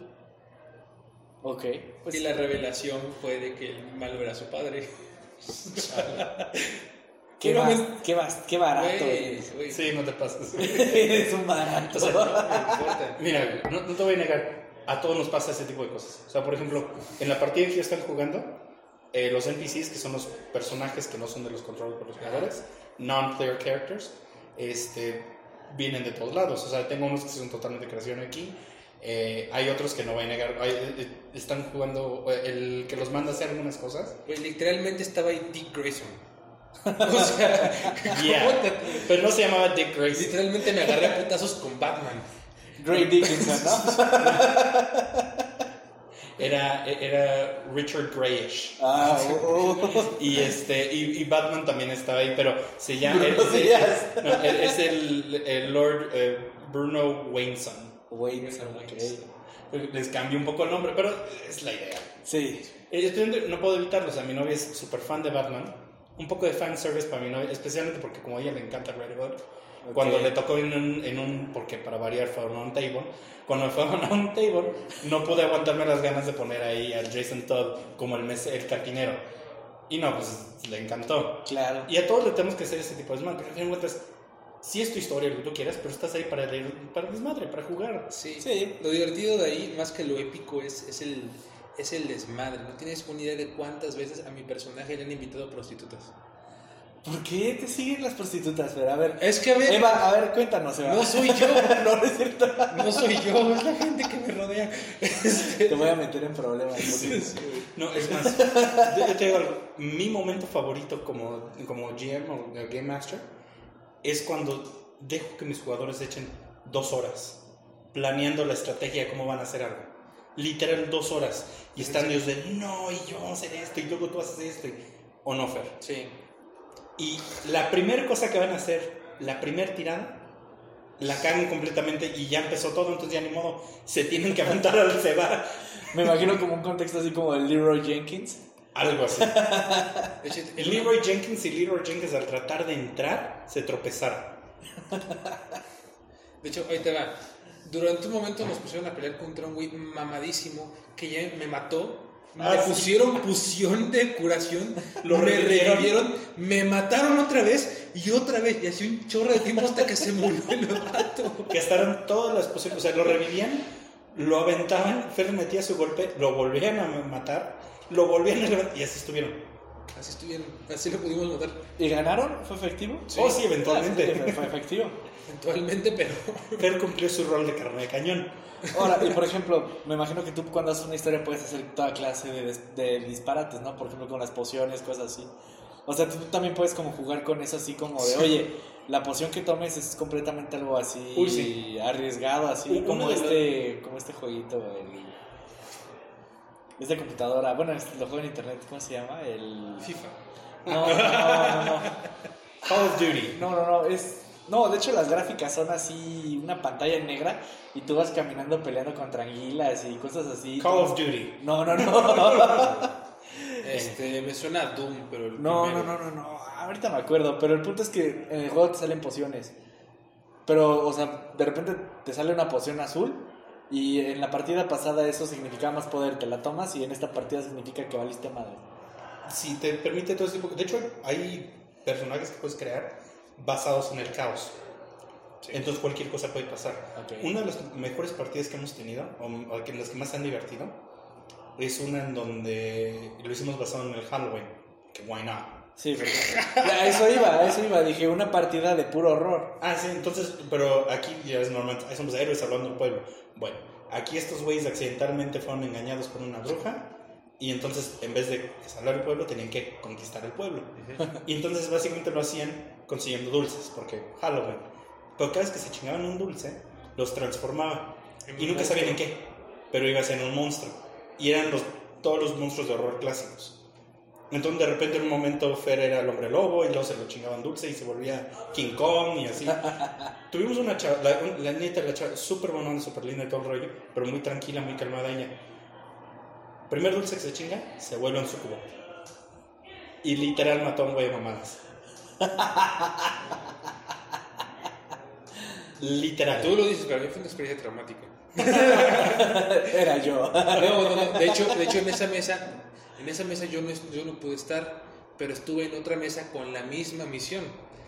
ok, pues y la revelación fue de que el malo era su padre. (laughs) qué, me- qué, qué barato eres. güey, Sí, no te pases. (laughs) Eres un barato. o sea, no importa. Mira, no, no te voy a negar, a todos nos pasa ese tipo de cosas. O sea, por ejemplo, en la partida que ya están jugando, eh, los NPCs, que son los personajes que no son de los controlados por los jugadores, non-player characters, este, vienen de todos lados. O sea, tengo unos que son totalmente creación aquí. eh, hay otros que no voy a negar, hay- eh, están jugando, eh, el que los manda a hacer algunas cosas. Güey, literalmente estaba ahí Dick Grayson. (laughs) O sea, Yeah. ¿cómo te- Pero no se llamaba Dick Grayson. literalmente me agarré a putazos con Batman. Great Dickinson, ¿no? (laughs) Era, era Richard Grayish. Ah, (laughs) oh. Y este y, y Batman también estaba ahí, pero se llama Bruno es, el- Díaz. no, él es el, el Lord eh, Bruno Wayneson. Wait, ok. Les cambió un poco el nombre, pero es la idea. Sí. Eh, no puedo evitarlo, o sea, mi novia es súper fan de Batman. Un poco de fan service para mi novia, especialmente porque como a ella le encanta Red Hood. Cuando Ok. le tocó en un, en un, porque para variar fue a un table, cuando fue a un table, no pude aguantarme las ganas de poner ahí a Jason Todd como el, mes, el cantinero. Y no, pues le encantó. Claro. Y a todos le tenemos que hacer ese tipo de desmadre, pero al de cuentas, sí es tu historia, lo que tú quieras, pero estás ahí para, leer- para desmadre, para jugar. Sí. Sí. Lo divertido de ahí, más que lo épico, es, es, el, es el desmadre. No tienes una idea de cuántas veces a mi personaje le han invitado prostitutas. ¿Por qué te siguen las prostitutas? Pero a ver. Es que a ver, Eva, a ver, cuéntanos, Eva. no soy yo. (laughs) no, no es cierto. No soy yo, es la gente que me rodea. Este, Te voy a meter en problemas. No, es más, yo, yo te digo algo, mi momento favorito como, como GM o Game Master es cuando dejo que mis jugadores echen dos horas planeando la estrategia de cómo van a hacer algo. Literal dos horas. Y están ellos de, no, y yo vamos a hacer esto, y luego tú haces esto. y- O no, Fer. Sí. Y la primera cosa que van a hacer, la primera tirada, la cagan completamente y ya empezó todo, entonces ya ni modo, se tienen que aventar al se va. Me imagino como un contexto así como el Leroy Jenkins. Algo así. (laughs) El Leroy Jenkins y Leroy Jenkins al tratar de entrar se tropezaron. De hecho, ahí te va. Durante un momento nos pusieron a pelear contra un güey mamadísimo que ya me mató Ah, sí. pusieron fusión de curación, Lo (laughs) me revivieron. revivieron, me mataron otra vez y otra vez. Y así un chorro de tiempo hasta que se murió el vato. Gastaron todas las posibles. O sea, lo revivían, lo aventaban, Fer metía su golpe, lo volvían a matar, lo volvían a levantar y así estuvieron. Así estuvieron, así lo pudimos matar ¿Y ganaron? ¿Fue efectivo? Oh, sí, eventualmente. Ah, sí, fue efectivo. (laughs) eventualmente, pero Fer cumplió su rol de carne de cañón. Ahora, y por ejemplo, me imagino que tú cuando haces una historia puedes hacer toda clase de, disparates, ¿no? Por ejemplo, con las pociones, cosas así. O sea, tú también puedes como jugar con eso así como de, oye, la poción que tomes es completamente algo así Uy, sí. arriesgado, así como los- este, como este jueguito, el, es de computadora, bueno, lo juego en internet, ¿cómo se llama? El... FIFA. No, no, no, no. (laughs) Call of Duty. No, no, no, es... No, de hecho las gráficas son así, una pantalla negra y tú vas caminando peleando contra anguilas y cosas así. Call of Duty. No, no, no. (laughs) Este, me suena a Doom, pero el No, no, primero. no, no, no. Ahorita me acuerdo, pero el punto es que en el juego te salen pociones. Pero, o sea, de repente te sale una poción azul y en la partida pasada eso significaba más poder, te la tomas y en esta partida significa que valiste madre. Si te permite todo ese tipo. De hecho, hay personajes que puedes crear basados en el caos. Entonces cualquier cosa puede pasar. Ok. Una de las mejores partidas que hemos tenido, o, las que más se han divertido, es una en donde lo hicimos basado en el Halloween. Que why not? Sí, pero... a eso iba, a eso iba. Dije, una partida de puro horror. Ah, sí, entonces, pero aquí ya es normal, ahí somos héroes hablando del pueblo. Bueno, aquí estos güeyes accidentalmente fueron engañados por una bruja y entonces en vez de salvar el pueblo tenían que conquistar el pueblo. Y entonces básicamente lo hacían consiguiendo dulces, porque Halloween. Pero cada vez que se chingaban un dulce, los transformaba. Y un nunca sabían en qué, pero iba a ser un monstruo. Y eran los, todos los monstruos de horror clásicos. Entonces de repente en un momento Fer era el hombre lobo y luego se lo chingaban dulce y se volvía King Kong y así. (laughs) Tuvimos una chava, la, la neta, la chava, súper buena, súper linda y todo el rollo, pero muy tranquila, muy calmada ella. Primer dulce que se chinga, se vuelve en su cubo. Y literal mató a un güey de mamadas. Literal. Tú lo dices, pero a mí fue una experiencia traumática. (laughs) Era yo. No, no, no. De hecho, de hecho en esa mesa, en esa mesa yo no, yo no pude estar, pero estuve en otra mesa con la misma misión.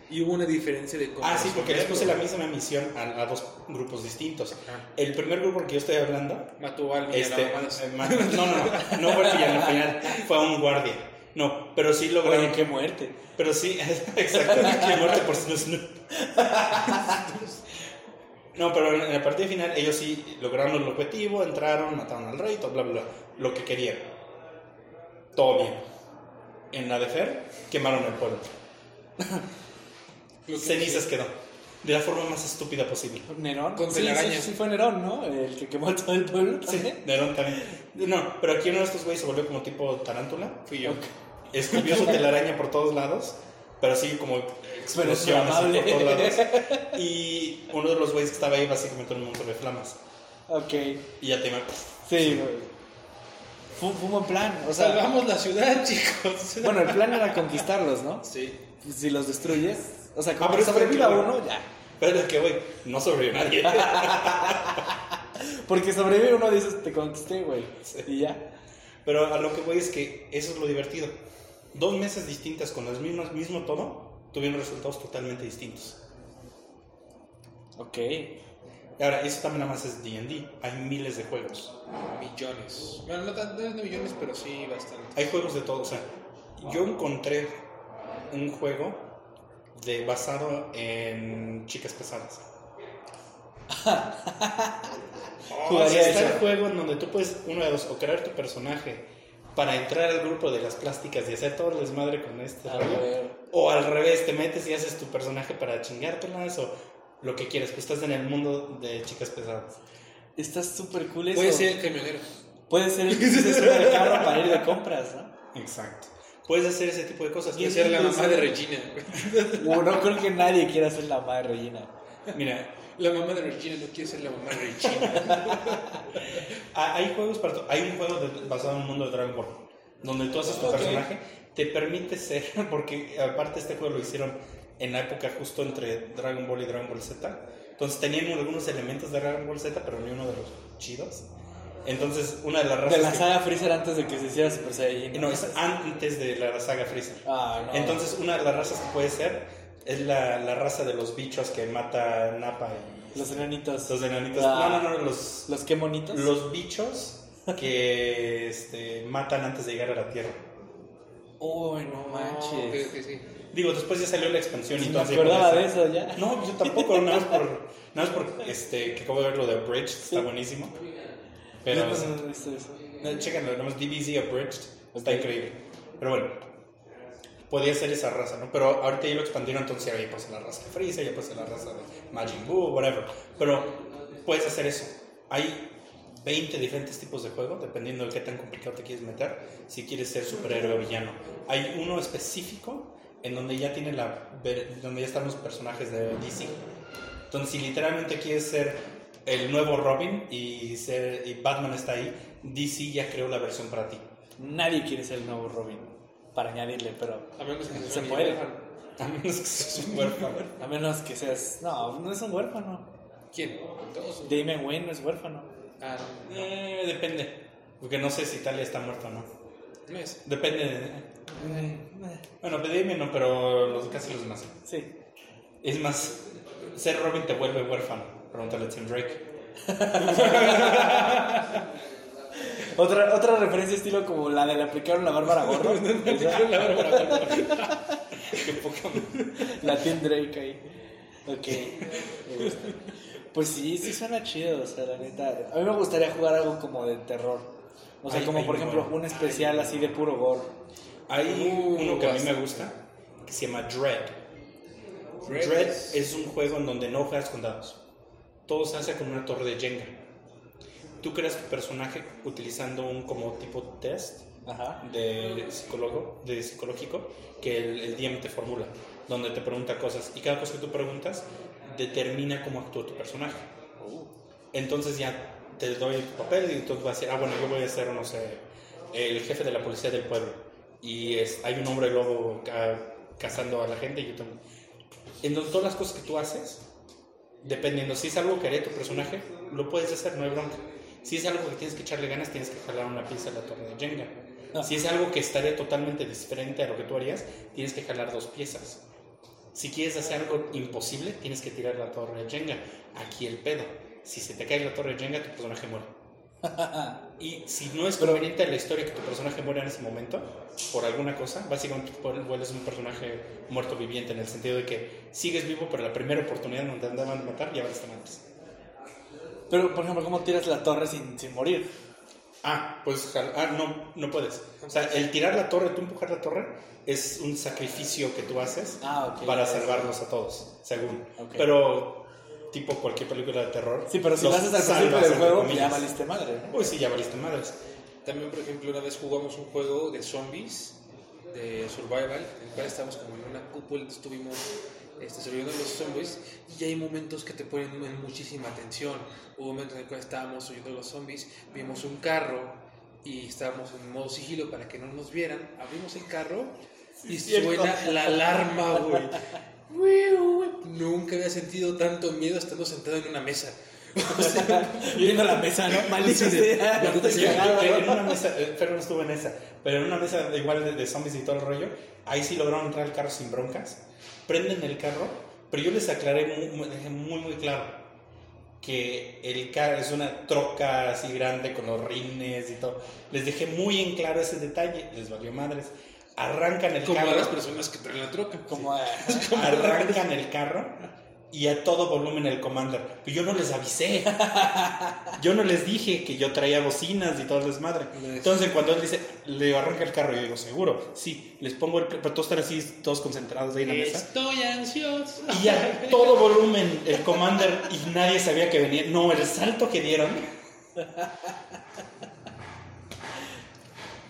Y hubo una diferencia de cómo Ah, sí, porque les puse la misma misión a, a dos grupos distintos. Ajá. El primer grupo al que yo estoy hablando Mató a alguien. Este, eh, (laughs) no, no, no, no fue al final, fue a un guardia. No, pero sí lograron. Oye, qué muerte. Pero sí, (laughs) exacto, que muerte por Snoop. No, pero en la partida final ellos sí lograron el objetivo, entraron, mataron al rey, todo, bla, bla, bla, lo que querían. Todo bien. En la de Fer, quemaron el pueblo. Cenizas quedó. De la forma más estúpida posible. Nerón. Con sí, sí, sí, fue Nerón, ¿no? El que quemó todo el pueblo. Sí. Nerón también. No, pero aquí uno de estos güeyes se volvió como tipo tarántula. Fui yo. Escupió su telaraña por todos lados, pero así como explosiones así por todos lados. Y uno de los güeyes que estaba ahí básicamente un montón de flamas. Ok. Y ya te iba- Sí, güey. Fue, fue un buen plan. O sea, Salvamos la ciudad, (laughs) chicos. bueno, el plan era conquistarlos, ¿no? Sí. Si los destruyes. O sea, Ah, como pero que sobreviva que- uno, ya. Pero es que, güey, no sobrevivió nadie. (laughs) Porque sobrevive uno, dices, te conquisté, güey. Sí. Y ya. Pero a lo que voy es que eso es lo divertido. Dos mesas distintas con el mismo, mismo todo tuvieron resultados totalmente distintos. Ok. Y ahora, eso también nada más es D&D. Hay miles de juegos. Millones. Bueno, no tan no millones, pero sí bastante. Hay juegos de todo. O sea, yo encontré un juego de, basado en chicas pesadas. (laughs) Jugaría está eso. el juego en donde tú puedes, uno de dos, o crear tu personaje para entrar al grupo de las plásticas y hacer todo el desmadre con este A rollo. ver. O al revés, te metes y haces tu personaje para chingártelas o lo que quieras. Pues estás en el mundo de chicas pesadas. Está súper cool eso. Puede ser el camionero. Puede ser el (laughs) que se sube al carro para ir de compras, ¿no? Exacto. Puedes hacer ese tipo de cosas. Puede ser la mamá de Regina. Uh, (laughs) no creo que nadie quiera ser la madre Regina. Mira, La mamá de Regina no quiere ser la mamá de Regina. ha- (laughs) hay juegos para Hay un juego de- basado en un mundo de Dragon Ball. Donde tú haces tu personaje. Te permite ser. (laughs) Porque aparte este juego lo hicieron en la época justo entre Dragon Ball y Dragon Ball Z. Entonces tenían algunos elementos de Dragon Ball Z, pero ni uno de los chidos. Entonces, una de las razas. De la que- saga Freezer antes de que se hiciera Super Saiyajin. No, es antes de la saga Freezer. Ah, no. Entonces, una de las razas que puede ser es la, la raza de los bichos que mata Nappa y Los enanitos. los enanitos. No, no, no, los, ¿Los qué monitos? los bichos que (laughs) este, matan antes de llegar a la Tierra. Uy, no manches. Sí. Digo, después ya salió la expansión y me entonces. acordaba ya de eso ya. No, pues yo tampoco, nada más por, (laughs) nada más por este, que acabo de ver lo de Abridged, está buenísimo. Pero, no he visto eso. no, chéquenlo, nada más DBZ Abridged, está increíble. Pero bueno, podía ser esa raza, ¿no? Pero ahorita ya lo expandieron, entonces ya puede ser la raza de Freezer, ya puede ser la raza de Majin Buu, whatever. Pero puedes hacer eso. Hay 20 diferentes tipos de juego, dependiendo de qué tan complicado te quieres meter, si quieres ser superhéroe o villano. Hay uno específico en donde ya tiene la donde ya están los personajes de DC. Entonces, si literalmente quieres ser el nuevo Robin y ser y Batman está ahí, DC ya creó la versión para ti. Nadie quiere ser el nuevo Robin. Para añadirle, pero. A menos que Se puede. (laughs) A menos que seas un huérfano. A menos que seas. No, no es un huérfano. ¿Quién? Todos. Damian Wayne no es huérfano. Ah, no. Eh, depende. Porque no sé si Italia está muerta o no. No es. Depende. de- Bueno, de Damian no, pero los, casi los demás. Sí. Es más, ser Robin te vuelve huérfano. Pregúntale a Tim Drake. (laughs) Otra, otra referencia estilo como la de le aplicaron la Bárbara Gordo. (laughs) (laughs) Qué poca la Tim Drake ahí. Ok. me gusta. Pues sí, sí suena chido, o sea, la neta. A mí me gustaría jugar algo como de terror. O sea, Ay, como ay, por ejemplo un especial así de puro gore. Hay Uh, uno que a mí me gusta que se llama Dread. Dread Dread es- es un juego en donde no juegas con dados. Todo se hace con una torre de Jenga. Tú creas tu personaje utilizando un como tipo test Ajá. de, psicólogo, de psicológico que el, el DM te formula, donde te pregunta cosas y cada cosa que tú preguntas determina cómo actúa tu personaje. Entonces ya te doy tu papel y entonces vas a decir, ah, bueno, yo voy a ser, no sé, el jefe de la policía del pueblo y es, hay un hombre lobo ca- cazando a la gente y yo también. Entonces todas las cosas que tú haces, dependiendo si es algo que haría tu personaje, lo puedes hacer, no hay bronca. Si es algo que tienes que echarle ganas, tienes que jalar una pieza de la torre de Jenga. Si es algo que estaría totalmente diferente a lo que tú harías, tienes que jalar dos piezas. Si quieres hacer algo imposible, tienes que tirar la torre de Jenga. Aquí el pedo. Si se te cae la torre de Jenga, tu personaje muere. (laughs) Y si no es conveniente a la historia que tu personaje muera en ese momento, por alguna cosa, básicamente vuelves un personaje muerto viviente en el sentido de que sigues vivo, pero la primera oportunidad donde te andaban a matar ya valiste madres. Pero, por ejemplo, ¿cómo tiras la torre sin, sin morir? Ah, pues ah, no, no puedes. O sea, el tirar la torre, tú empujar la torre, es un sacrificio que tú haces Ah, ok. para salvarlos a todos, según. Ok. Pero, tipo cualquier película de terror. Sí, pero si lo haces al principio del juego, ya valiste madre. ¿no? Uy, sí, ya valiste madres. También, por ejemplo, una vez jugamos un juego de zombies, de survival, en el cual estábamos como en una cúpula, estuvimos este, sobreviviendo a los zombies, y hay momentos que te ponen en muchísima tensión. Hubo momentos en el cual estábamos huyendo de los zombies, vimos un carro y estábamos en modo sigilo para que no nos vieran. Abrimos el carro y suena la alarma, güey. Nunca había sentido tanto miedo estando sentado en una mesa. (laughs) (laughs) Viendo la mesa, ¿no? Maldita sea. maldita sea. en una mesa, eh, Fer no estuvo en esa, pero en una mesa igual de, de zombies y todo el rollo, ahí sí lograron entrar al carro sin broncas. Prenden el carro, pero yo les aclaré muy, muy, muy claro que el carro es una troca así grande con los rines y todo. Les dejé muy en claro ese detalle, les valió madres. Arrancan el Como carro. las personas que traen la troca. Como, ah, (laughs) arrancan el carro y a todo volumen el commander. Pero yo no les avisé. (laughs) Yo no les dije que yo traía bocinas y todo el desmadre. Entonces, cuando él dice, le arranca el carro, yo digo, seguro, sí, les pongo el. Pero todos están así, todos concentrados ahí en la mesa. Estoy ansioso. Y a todo volumen el commander y nadie sabía que venía. No, el salto que dieron. (laughs)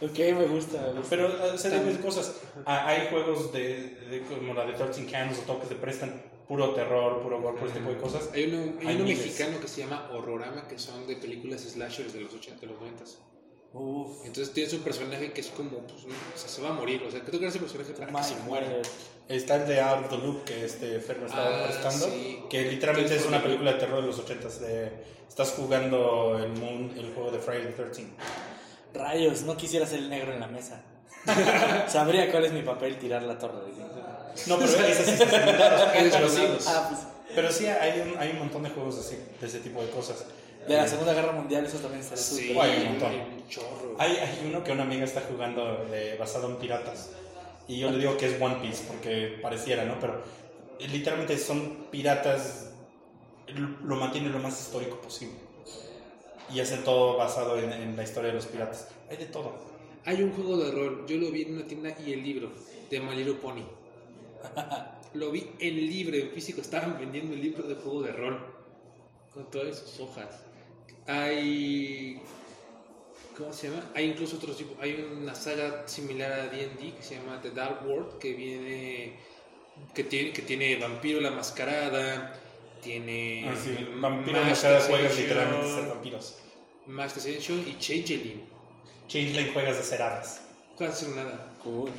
ok, me gusta, me gusta. Pero o sea, hay cosas. Ah, Hay juegos de, de- como la de 13 Candles o todo que te prestan puro terror, puro gore, por este tipo de cosas. Hay uno, hay Hay uno miles. mexicano que se llama Horrorama, que son de películas slashers de los 80, de los 90. Uf. Entonces tienes un personaje que es como, pues, o sea, se va a morir. O sea, que tú crees ese personaje para que se muere. Está el de Out of the Loop que este Fer me estaba Ah, prestando, sí. que literalmente es una película de terror de los 80s. De, estás jugando el, Moon, el juego de Friday the 13 Rayos, no quisiera ser el negro en la mesa. (laughs) Sabría cuál es mi papel tirar la torre. No, pero (laughs) ese sí está. (laughs) Ah, pues. pero sí hay un, hay un montón de juegos así, de ese tipo de cosas. De la Segunda Guerra Mundial, eso también estaría Sí, súper. Hay un montón. hay. Hay, uno que una amiga está jugando de- basado en piratas. Y yo le digo que es One Piece porque pareciera, ¿no? Pero eh, literalmente son piratas, lo mantienen lo más histórico posible. Y hacen todo basado en, en la historia de los piratas. Hay de todo. Hay un juego de rol, yo lo vi en una tienda y el libro de My Little Pony. (laughs) lo vi en libre, en físico, estaban vendiendo el libro de juego de rol con todas sus hojas. Hay. ¿Cómo se llama? Hay incluso otros tipos. Hay una saga similar a DD que se llama The Dark World que viene. que tiene, que tiene Vampiro la Mascarada, tiene. Así, vampiros Mask mascaradas juegas Ascension, literalmente ser vampiros. Mask Ascension y Changeling. Changeling juegas de ser hadas. No hacen nada. Cool.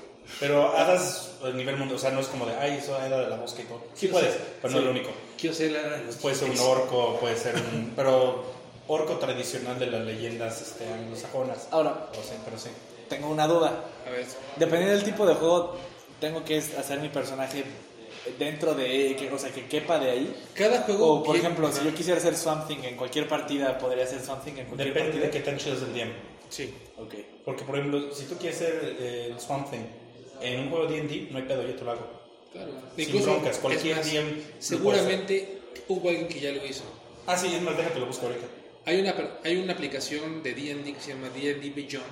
Pero hadas a nivel mundo, o sea, no es como de, ay, eso era de la bosque y todo. Sí Sí, puedes, sí. pero no es Sí. lo único. Quiero ser la. Puede ser un orco, puede ser un... (laughs) Pero orco tradicional de las leyendas este, anglosajonas. Ahora, O sea, pero sí. tengo una duda. A ver. Dependiendo del tipo de juego, tengo que hacer mi personaje dentro de. Que, o sea, que quepa de ahí. Cada juego. O, por ejemplo, si yo quisiera hacer Swamp Thing en cualquier partida, podría hacer Swamp Thing en cualquier Depende partida. de qué tan chido es el DM. Sí. Ok. Porque, por ejemplo, si tú quieres ser eh, el Swamp Thing en un juego D&D, no hay pedo, yo te lo hago. Claro. Sin broncas, cualquier más, DM Seguramente hubo alguien que ya lo hizo. Ah, sí, es más, déjate lo busco ahorita. Hay una, hay una aplicación de D&D que se llama D&D Beyond,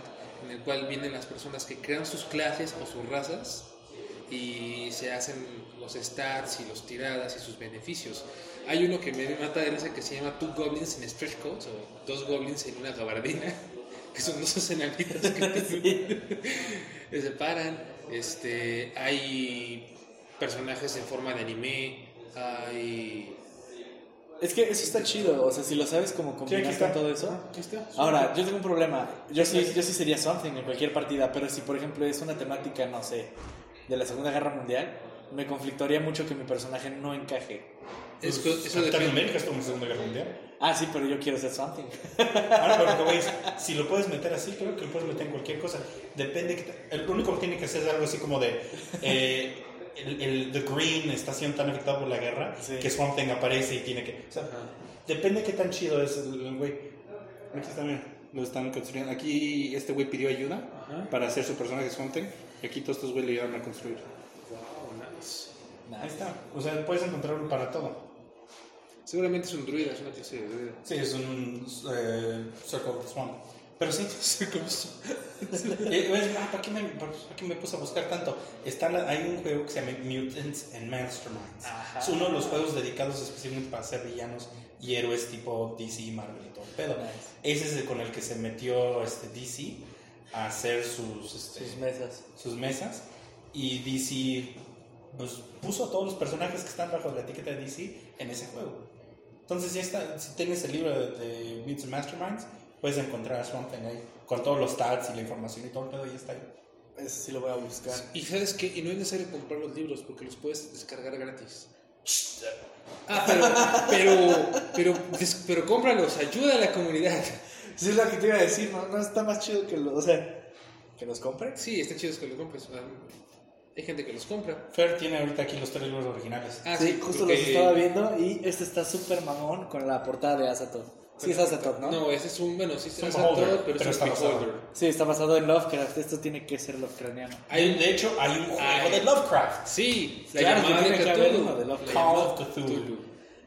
en el cual vienen las personas que crean sus clases o sus razas y se hacen los stats y los tiradas y sus beneficios. Hay uno que me mata de risa que se llama Two Goblins en Stretch Coats o Dos Goblins en una gabardina, (laughs) que son dos enanitos que (laughs) se separan. Este, hay personajes en forma de anime, hay... Es que eso está chido. O sea, si lo sabes como combinar con todo eso. Está. Ahora, yo tengo un problema. Yo sí, yo sí sería Something en cualquier partida, pero si por ejemplo es una temática, no sé, de la Segunda Guerra Mundial, me conflictaría mucho que mi personaje no encaje. Es- Pues, eso Capitán depende. América es como Segunda Guerra Mundial. Ah, sí, pero yo quiero ser Something. Ahora, pero voy es, (laughs) si lo puedes meter así, creo que lo puedes meter en cualquier cosa. Depende. Que el único que tiene que hacer es algo así como de. (laughs) eh, el, el The Green está siendo tan afectado por la guerra Sí. que Swamp Thing aparece y tiene que. O sea, depende qué tan chido es el güey. Aquí mira, lo están construyendo. Aquí este güey pidió ayuda Ajá. para hacer su personaje Swamp Thing y aquí todos estos güeyes le ayudaron a construir. Wow, nice. Ahí está. O sea, puedes encontrarlo para todo. Seguramente es un druida, es una clase de druida. Sí, es un eh, Circle of the Swamp. Pero sí, (laughs) Eh, es- ah, ¿para, qué me, para qué me puse a buscar tanto? Está la- hay un juego que se llama Mutants and Masterminds. Ajá. Es uno de los juegos dedicados específicamente para ser villanos y héroes tipo DC, Marvel y todo. el pedo. Nice. Ese es el con el que se metió este, DC a hacer sus, este, Sus mesas. sus mesas. Y DC pues, puso a todos los personajes que están bajo la etiqueta de DC en ese juego. Entonces, ya está, si tienes el libro de, de and Masterminds, puedes encontrar a Swamp Thing ahí con todos los stats y la información y todo el pedo, y está ahí. Eso sí lo voy a buscar. Y sabes qué, y no es necesario comprar los libros porque los puedes descargar gratis. Ah, pero, pero, pero, des- pero cómpralos, ayuda a la comunidad. Sí, es lo que te iba a decir, ¿no? No está más chido que lo. O sea, que los compre. Sí, está chido que los compres. Hay gente que los compra. Fer tiene ahorita aquí los tres libros originales. Ah, sí, justo porque- los estaba viendo y este está súper mamón con la portada de Azatoth. Sí, es Azatoth, ¿no? No, ese es un, bueno, sí, un un beholder, pero, pero es está un basado. beholder. Sí, está basado en Lovecraft. Esto tiene que ser Lovecraftiano. Hay, de hecho, hay un juego Ay. de Lovecraft. Sí, la Claro que llamada tiene de que haber uno de Lovecraft. La Call llamada of Cthulhu.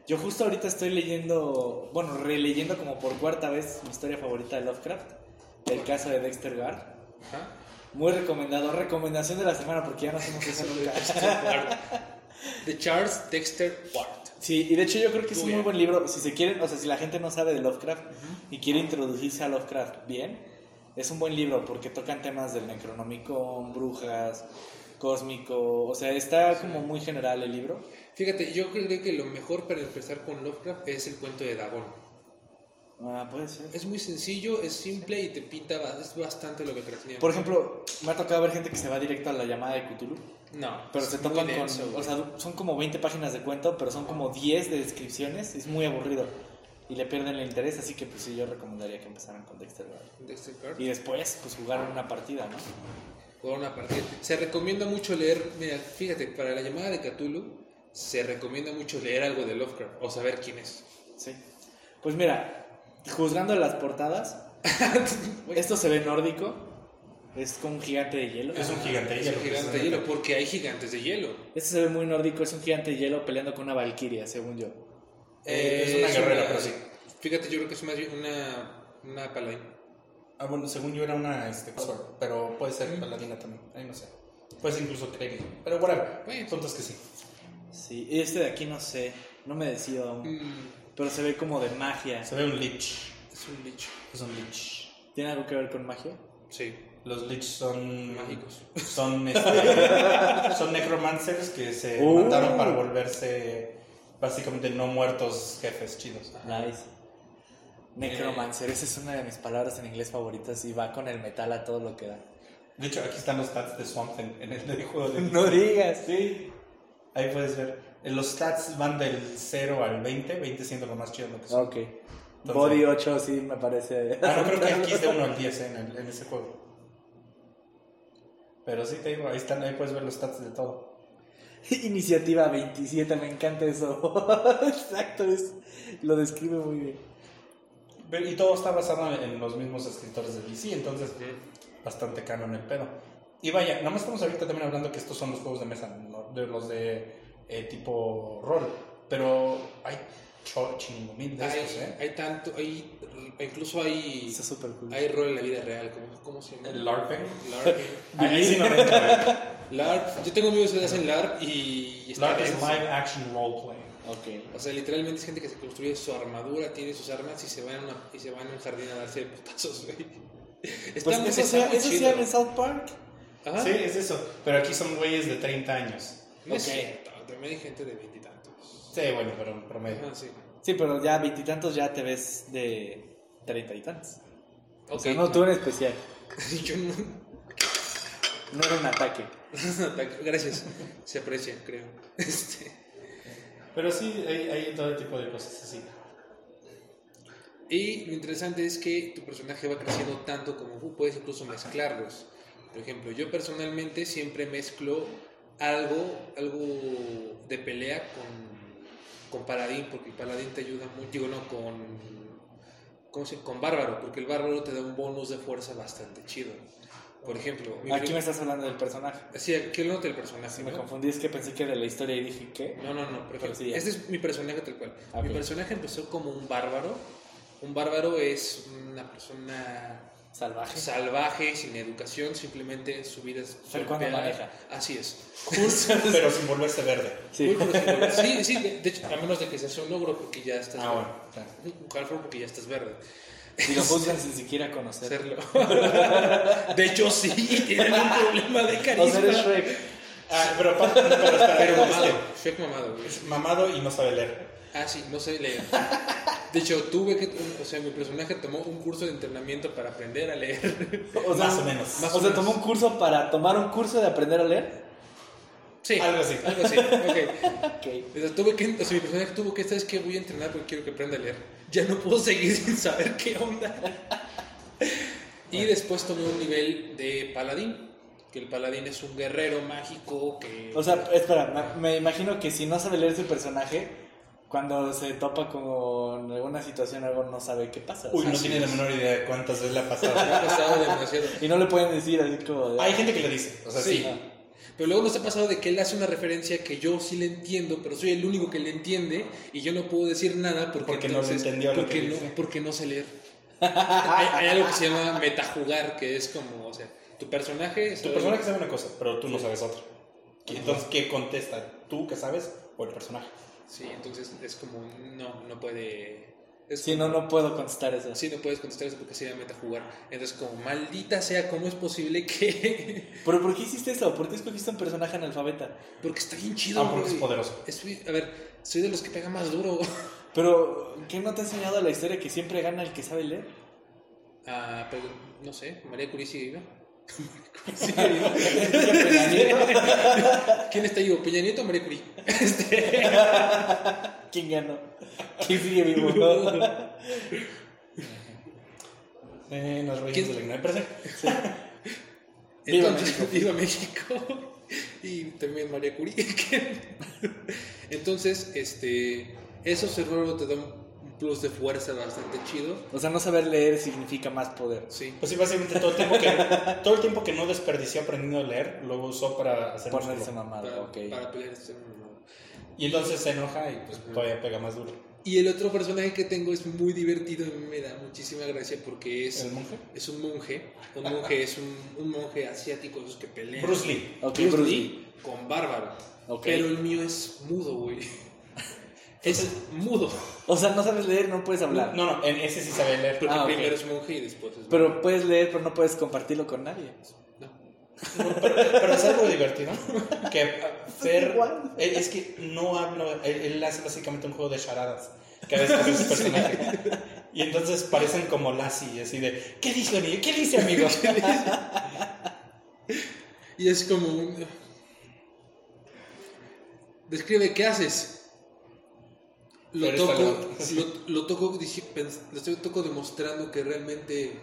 Yo justo ahorita estoy leyendo, bueno, releyendo como por cuarta vez mi historia favorita de Lovecraft, el caso de Dexter Guard. Ajá. Muy recomendado, recomendación de la semana porque ya no hacemos eso (laughs) nunca. De Charles Dexter Ward. Sí, y de hecho yo creo que es un Muy buen libro. Si se quieren, o sea, si la gente no sabe de Lovecraft y quiere introducirse a Lovecraft bien, es un buen libro porque tocan temas del Necronomicon, brujas, cósmico, o sea, está como muy general el libro. Fíjate, yo creo que lo mejor para empezar con Lovecraft es el cuento de Dagon. Ah, puede ser. Es muy sencillo, es simple y te pinta, es bastante lo que tenía. Por ejemplo, me ha tocado ver gente que se va directo a la llamada de Cthulhu. no, Pero se muy topan con. güey. O sea, son como 20 páginas de cuento, pero son como 10 de descripciones. Es muy aburrido. Y le pierden el interés, así que pues sí, yo recomendaría que empezaran con Dexter. Dexter Card. Y después, pues jugaron una partida, ¿no? Jugar una partida. Se recomienda mucho leer, mira, fíjate, para la llamada de Cthulhu, se recomienda mucho leer algo de Lovecraft o saber quién es. Sí. Pues mira, juzgando las portadas, (laughs) esto se ve nórdico. Es como un gigante de hielo. Es un gigante de Es hielo. un gigante de hielo, porque hay gigantes de hielo. Este se ve muy nórdico, es un gigante de hielo peleando con una valquiria, según yo. Eh, es una guerrera, pero sí. Fíjate, yo creo que es más una, una paladín. Ah, bueno, según yo era una este, sword, pero puede ser paladina también. Ahí no sé. Puede ser incluso Cleric. Pero whatever. Bueno. Es que sí. Sí, este de aquí no sé, no me decido aún. Mm, Pero se ve como de magia. Se ve un lich. es un bicho. Es un lich. ¿Tiene algo que ver con magia? Sí, Los lich son mágicos. Son, este, (laughs) son necromancers que se Uh. mataron para volverse básicamente no muertos jefes chidos. Nice. Necromancer, esa es una de mis palabras en inglés favoritas y va con el metal a todo lo que da. De hecho, aquí están los stats de Swamp Thing en el juego de (laughs) No digas. Sí. Ahí puedes ver. Eh, Los stats van del 0 al 20, 20 siendo lo más chido lo que son. Ok. Body 8 sí me parece. Ah, no, creo que aquí es de 1 (laughs) al 10 eh, en, el- en ese juego. Pero sí te digo, ahí están, ahí puedes ver los stats de todo. (laughs) Iniciativa 27, me encanta eso. (laughs) Exacto, es, lo describe muy bien. Pero- Y todo está basado en, en los mismos escritores de DC, entonces bastante canon el pedo. Y vaya, nada más estamos ahorita también hablando que estos son los juegos de mesa, ¿no? de los de eh, tipo rol. Pero hay chingo mil de Hay, estos, ¿eh? hay tanto, hay, incluso hay, Está súper cool. hay rol en la vida real. ¿Cómo, cómo se llama? El LARPing. (laughs) LARPing. Ahí sí no me ¿eh? LARP. Yo tengo amigos que hacen LARP y, y está LARP es live action role playing. Ok. O sea, literalmente es gente que se construye su armadura, tiene sus armas y se van a, una- y se van a un jardín a darse putazos, güey. Está Pues muy- eso eso sí en South Park. Ajá. Sí, es eso. Pero aquí son güeyes de 30 años. No es Ok. cierto, también hay gente de veintitantos. Sí, bueno, pero en promedio. Sí. Sí, pero ya veintitantos ya te ves de treinta y tantos. O Ok. sea, no, tú en especial. (laughs) Yo no. No era un ataque. (laughs) Gracias. Se aprecia, creo. (laughs) Este. Pero sí, hay, hay todo tipo de cosas así. Y lo interesante es que tu personaje va creciendo tanto como tú puedes incluso mezclarlos. Por ejemplo, yo personalmente siempre mezclo algo, algo de pelea con, con paladín, porque el paladín te ayuda mucho, digo, no, con, ¿cómo se, con bárbaro, porque el bárbaro te da un bonus de fuerza bastante chido. Por ejemplo, Aquí me estás hablando del personaje. Sí, aquí lo nota el personaje. Si me ¿no? confundí es que pensé que de la historia y dije, ¿qué? No, no, no, por ejemplo, Sí, este es mi personaje tal cual. Ah, Mi personaje empezó como un bárbaro. Un bárbaro es una persona Salvaje. salvaje, sin educación, simplemente su vida es Fer cuando maneja. Así es. (laughs) Pero sin volverse verde. Sí. Pero sí, sí, sí, de, de hecho, a menos de que seas un ogro porque ya estás Ah, bueno. claro. Un porque ya estás verde. Y lo juzgan sin siquiera conocer. Hacerlo. (laughs) De hecho, sí, tienen un problema de carisma. O sea, eres Shrek. Ah, pero, aparte- pero Pero este, mamado. Shrek mamado, güey. es mamado y no sabe leer. Ah, sí, no sé leer. De hecho, tuve que. O sea, mi personaje tomó un curso de entrenamiento para aprender a leer. O sea, Más o menos. más o o sea, tomó un curso para tomar un curso de aprender a leer. Sí, Algo así. Algo así, ok. (laughs) Ok. O sea, tuve que, o sea, mi personaje tuvo que, ¿sabes qué? Voy a entrenar porque quiero que aprenda a leer. Ya no puedo seguir (laughs) sin saber qué onda. Y después tomé un nivel de paladín. Que el paladín es un guerrero mágico que. O sea, espera, me, me imagino que si no sabe leer su personaje, cuando se topa con alguna situación, algo no sabe qué pasa. Uy, no tiene la menor idea de cuántas veces le ha (laughs) pasado. ha pasado demasiado. Y no le pueden decir así como de, Hay gente que le dice, o sea, sí. Sí. Pero luego nos ha pasado de que él hace una referencia que yo sí le entiendo, pero soy el único que le entiende y yo no puedo decir nada porque, Porque no entonces- entendió lo porque que no, dice. porque no sé leer. (laughs) hay, hay algo que se llama metajugar, que es como, o sea, tu personaje... Tu sabe- personaje sabe una cosa, pero tú no sabes otra. Entonces, ¿qué contesta? ¿Tú que sabes o el personaje? Sí, entonces es como, no, no puede... Es Sí, no, como- no puedo contestar eso. Sí, no puedes contestar eso porque se llama metajugar. Entonces, como, maldita sea, ¿cómo es posible que...? (laughs) ¿Pero por qué hiciste eso? ¿Por qué escogiste un personaje analfabeta? porque está bien chido, Ah, porque es poderoso. Es- a ver, soy de los que pega más duro. (laughs) Pero, ¿qué no te ha enseñado la historia que siempre gana el que sabe leer? Ah, pero no sé, María Curie sigue viva. (laughs) Nieto. ¿Quién está vivo? ¿Peña Nieto o María Curie? ¿Quién ganó? ¿Quién sigue vivo? Eh, nos reímos ¿Quién- de la ignorancia. Sí. Viva Entonces, viva México. Y también María Curie. Entonces, este, eso seguro te da un plus de fuerza bastante chido. O sea, no saber leer significa más poder. Sí. Pues sí, básicamente todo el tiempo que, (laughs) todo el tiempo que no desperdició aprendiendo a leer, lo usó para hacer Ponerse músculo. mamado, Para, ok. para pelear este. Y entonces se enoja y pues todavía pega más duro. Y el otro personaje que tengo es muy divertido y me da muchísima gracia porque es, ¿El monje? es un monje. Un monje es un, un monje asiático, esos que pelean. Bruce Lee. Ok, Bruce Bruce Lee Lee. con bárbaro. Ok. Pero el mío es mudo, güey. Es mudo. O sea, no sabes leer, no puedes hablar. No, no, en ese sí sabe leer. Porque Ah, primero es monje y después es Pero puedes leer, pero no puedes compartirlo con nadie. No. Pero, pero es algo divertido. Que (laughs) Fer. eh, Es que no habla. Él, él hace básicamente un juego de charadas. Cada vez que hace su (laughs) personaje. Y entonces parecen como Lassie, así de. ¿Qué dice, amigo? ¿Qué dice, amigo? (laughs) Y es como un... Describe qué haces. Lo toco, lo, lo toco, pens- lo estoy toco demostrando que realmente